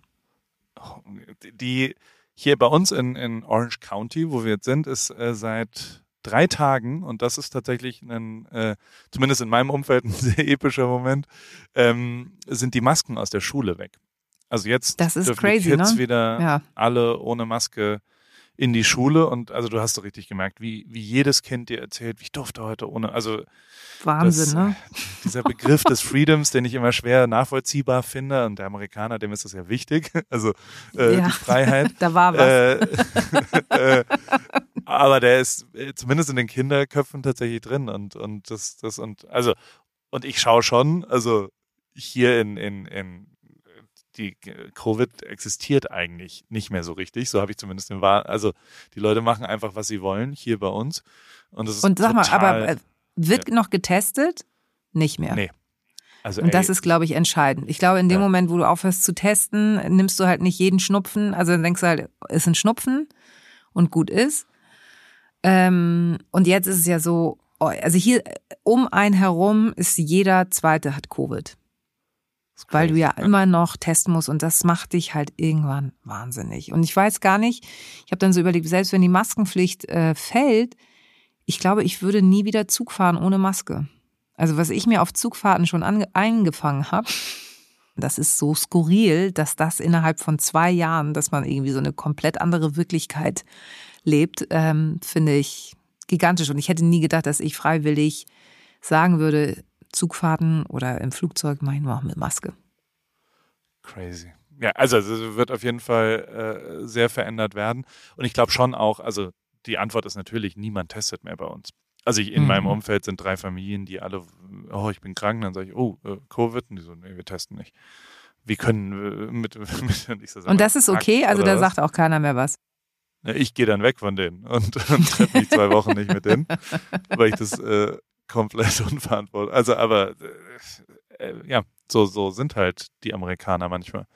die hier bei uns in, in Orange County, wo wir jetzt sind, ist äh, seit drei Tagen, und das ist tatsächlich ein, äh, zumindest in meinem Umfeld ein sehr epischer Moment, ähm, sind die Masken aus der Schule weg. Also jetzt Das ist dürfen crazy, Kids ne? wieder Ja. alle ohne Maske in die Schule und also du hast so richtig gemerkt, wie, wie jedes Kind dir erzählt, ich durfte heute ohne, also Wahnsinn, das, ne? dieser Begriff des Freedoms, den ich immer schwer nachvollziehbar finde und der Amerikaner, dem ist das ja wichtig, also äh, Ja. die Freiheit. Da war was. Äh, äh, aber der ist äh, zumindest in den Kinderköpfen tatsächlich drin und und das das und also und ich schaue schon, also hier in in in die Covid existiert eigentlich nicht mehr so richtig, so habe ich zumindest den Wahr, also die Leute machen einfach was sie wollen hier bei uns und das ist Und sag mal, total, aber äh, wird noch getestet? Nicht mehr. Nee. also Und das ey, ist, glaube ich, entscheidend. Ich glaube, in dem Ja. Moment, wo du aufhörst zu testen, nimmst du halt nicht jeden Schnupfen. Also dann denkst du halt, ist ein Schnupfen und gut ist. Ähm, und jetzt ist es ja so, oh, also hier um einen herum ist jeder zweite hat Covid. Weil du ja immer noch testen musst und das macht dich halt irgendwann wahnsinnig. Und ich weiß gar nicht, ich habe dann so überlegt, selbst wenn die Maskenpflicht äh, fällt, ich glaube, ich würde nie wieder Zug fahren ohne Maske. Also was ich mir auf Zugfahrten schon ange eingefangen habe, das ist so skurril, dass das innerhalb von zwei Jahren, dass man irgendwie so eine komplett andere Wirklichkeit lebt, ähm, finde ich gigantisch. Und ich hätte nie gedacht, dass ich freiwillig sagen würde, Zugfahrten oder im Flugzeug mache ich nur auch mit Maske. Crazy. Ja, also es wird auf jeden Fall äh, sehr verändert werden. Und ich glaube schon auch, also die Antwort ist natürlich, niemand testet mehr bei uns. Also ich, in Mhm. meinem Umfeld sind drei Familien, die alle, oh, ich bin krank, dann sage ich, oh, äh, Covid, und die so, nee, wir testen nicht. Wir können äh, mit, mit so, Und das ist okay, also da was? sagt auch keiner mehr was. Ja, Ich gehe dann weg von denen und, und treffe mich zwei Wochen nicht mit denen, weil ich das äh, komplett unverantwortlich. Also, aber äh, äh, ja, so, so sind halt die Amerikaner manchmal.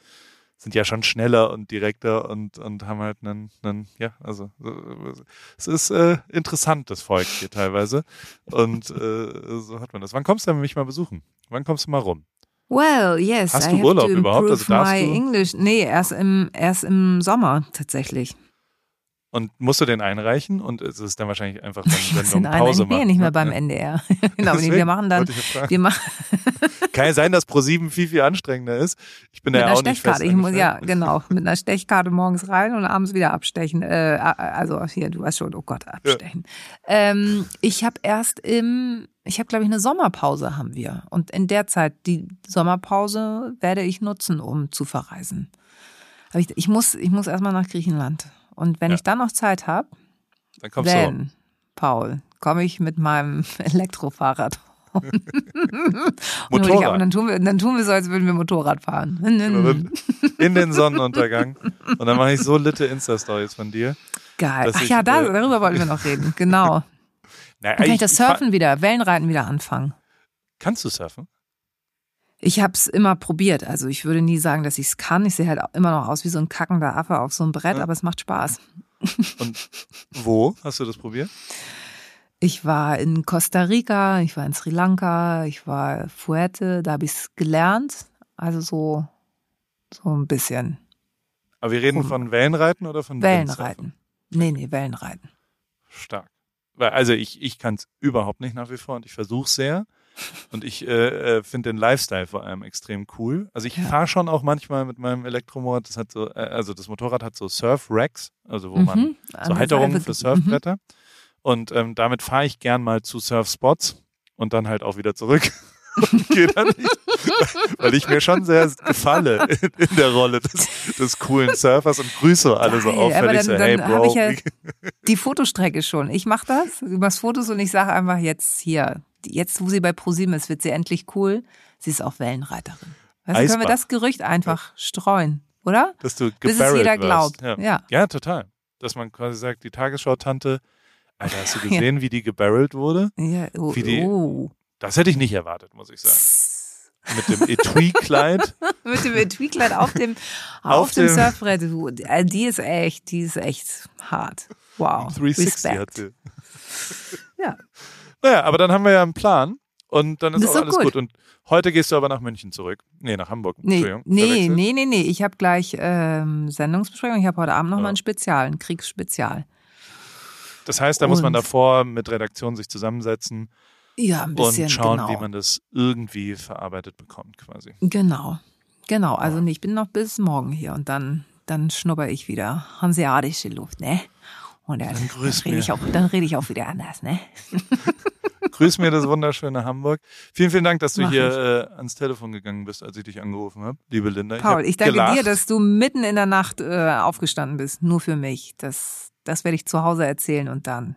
Sind ja schon schneller und direkter und, und haben halt einen, einen ja, also es ist äh, interessant, das Volk hier teilweise. Und äh, so hat man das. Wann kommst du denn mich mal besuchen? Wann kommst du mal rum? Well, yes. Hast I du have Urlaub to überhaupt? Also darfst my du- English. Nee, erst im, erst im Sommer tatsächlich. Und musst du den einreichen? Und es ist dann wahrscheinlich einfach, wenn, du in eine Pause einem, nee, machst. nicht ne? mehr beim Ja. NDR. genau, nee, wir Deswegen machen dann, ja wir machen Kann ja sein, dass Pro7 viel, viel anstrengender ist. Ich bin mit ja einer auch nicht fest Stechkarte. Ich muss, ja, genau, mit einer Stechkarte morgens rein und abends wieder abstechen. Äh, also hier, du weißt schon, oh Gott, abstechen. Ähm, ich habe erst im, ich habe glaube ich eine Sommerpause haben wir. Und in der Zeit, die Sommerpause werde ich nutzen, um zu verreisen. Aber ich, ich muss, ich muss erstmal nach Griechenland. Und wenn Ja. ich dann noch Zeit habe, Dann kommst du. Dann, Paul, komme ich mit meinem Elektrofahrrad. Ich ab und Motorrad. dann tun, wir, dann tun wir so, als würden wir Motorrad fahren. In den Sonnenuntergang. Und dann mache ich so litte Insta-Stories von dir. Geil. Ach ich, ja, da, darüber wollten wir noch reden. Genau. Naja, Dann kann ich das fahr- Surfen wieder, Wellenreiten wieder anfangen. Kannst du surfen? Ich habe es immer probiert. Also ich würde nie sagen, dass ich es kann. Ich sehe halt immer noch aus wie so ein kackender Affe auf so einem Brett, Ja. aber es macht Spaß. Und wo hast du das probiert? Ich war in Costa Rica, ich war in Sri Lanka, ich war Fuerte, da habe ich es gelernt. Also so, so ein bisschen Aber wir reden von Wellenreiten oder von? Wellenreiten. Nee, nee, Wellenreiten. Stark. Also ich, ich kann es überhaupt nicht nach wie vor und ich versuche sehr. Und ich äh, äh, finde den Lifestyle vor allem extrem cool. Also ich Ja. fahre schon auch manchmal mit meinem Elektromotorrad, das hat so, äh, also das Motorrad hat so Surf-Racks, also wo man Mhm. so Also Halterungen für Surfbretter. Und ähm, damit fahre ich gern mal zu Surfspots und dann halt auch wieder zurück. nicht, weil ich mir schon sehr gefalle in, in der Rolle des, des coolen Surfers und grüße alle so Geil, auffällig aber dann- so, hey Bro. ich ja- Die Fotostrecke schon. Ich mache das, du machst Fotos und ich sage einfach jetzt hier, jetzt wo sie bei ProSieben ist, wird sie endlich cool. Sie ist auch Wellenreiterin. Du, können wir das Gerücht einfach streuen, oder? dass du Bis es jeder glaubt. Ja. Ja. ja, total. Dass man quasi sagt, die Tagesschau-Tante, Alter, hast du gesehen, wie die gebarrelt wurde? Ja, oh, Wie die- oh. Das hätte ich nicht erwartet, muss ich sagen. Mit dem Etui-Kleid. Mit dem Etui-Kleid auf dem, Auf auf dem dem- Surfbrett. Äh, Die ist echt, die ist echt hart. Wow. 360 hat Respekt. sie. Ja. Naja, aber dann haben wir ja einen Plan und dann ist auch ist doch alles gut. gut. Und heute gehst du aber nach München zurück. Nee, nach Hamburg. Nee, Entschuldigung. nee, nee, nee, nee. Ich habe gleich ähm, Sendungsbesprechung. Ich habe heute Abend noch Ja. ein Spezial, ein Kriegsspezial. Das heißt, da muss man Und- davor mit Redaktion sich zusammensetzen Ja, ein bisschen, und schauen, genau. wie man das irgendwie verarbeitet bekommt, quasi. Genau, genau. Also nee, ich bin noch bis morgen hier und dann, dann schnupper ich wieder hanseatische Luft, ne? Und dann, Dann grüß rede mir. ich auch, dann rede ich auch wieder anders, ne? Grüß mir das wunderschöne Hamburg. Vielen, vielen Dank, dass du Mach hier äh, ans Telefon gegangen bist, als ich dich angerufen habe, liebe Linda. Paul, hab ich danke gelacht. dir, dass du mitten in der Nacht äh, aufgestanden bist, nur für mich. Das, das werde ich zu Hause erzählen und dann,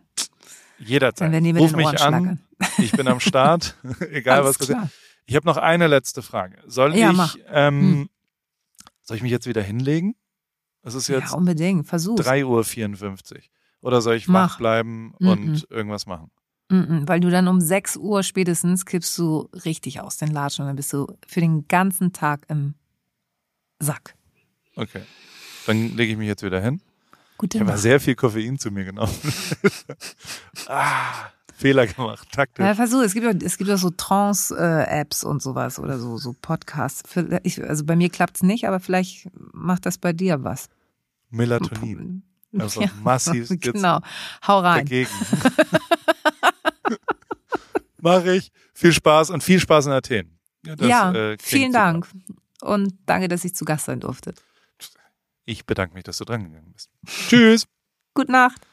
Jederzeit. dann Ruf mich an. Ich bin am Start. Egal, Alles was passiert. klar. Ich habe noch eine letzte Frage. Soll Ja, ich, ähm, Hm. soll ich mich jetzt wieder hinlegen? Es ist jetzt Ja, unbedingt. Versuch's. 3.54 Uhr. Oder soll ich Mach. wach bleiben Mhm. und irgendwas machen? Mm-mm, weil du dann um 6 Uhr spätestens kippst du richtig aus den Latschen und dann bist du für den ganzen Tag im Sack. Okay. Dann lege ich mich jetzt wieder hin. Gute Ich habe sehr viel Koffein zu mir genommen. ah, Fehler gemacht. Taktisch. Ja, versuch, es gibt auch, es gibt auch so Trance-Apps und sowas oder so, so Podcasts. Also bei mir klappt's nicht, aber vielleicht macht das bei dir was. Melatonin. Also massiv jetzt Genau. Hau rein. dagegen. Mache ich. Viel Spaß und viel Spaß in Athen. das, ja, äh, vielen super. Dank. und danke, dass ich zu Gast sein durfte. Ich bedanke mich, dass du dran gegangen bist. Tschüss. Gute Nacht.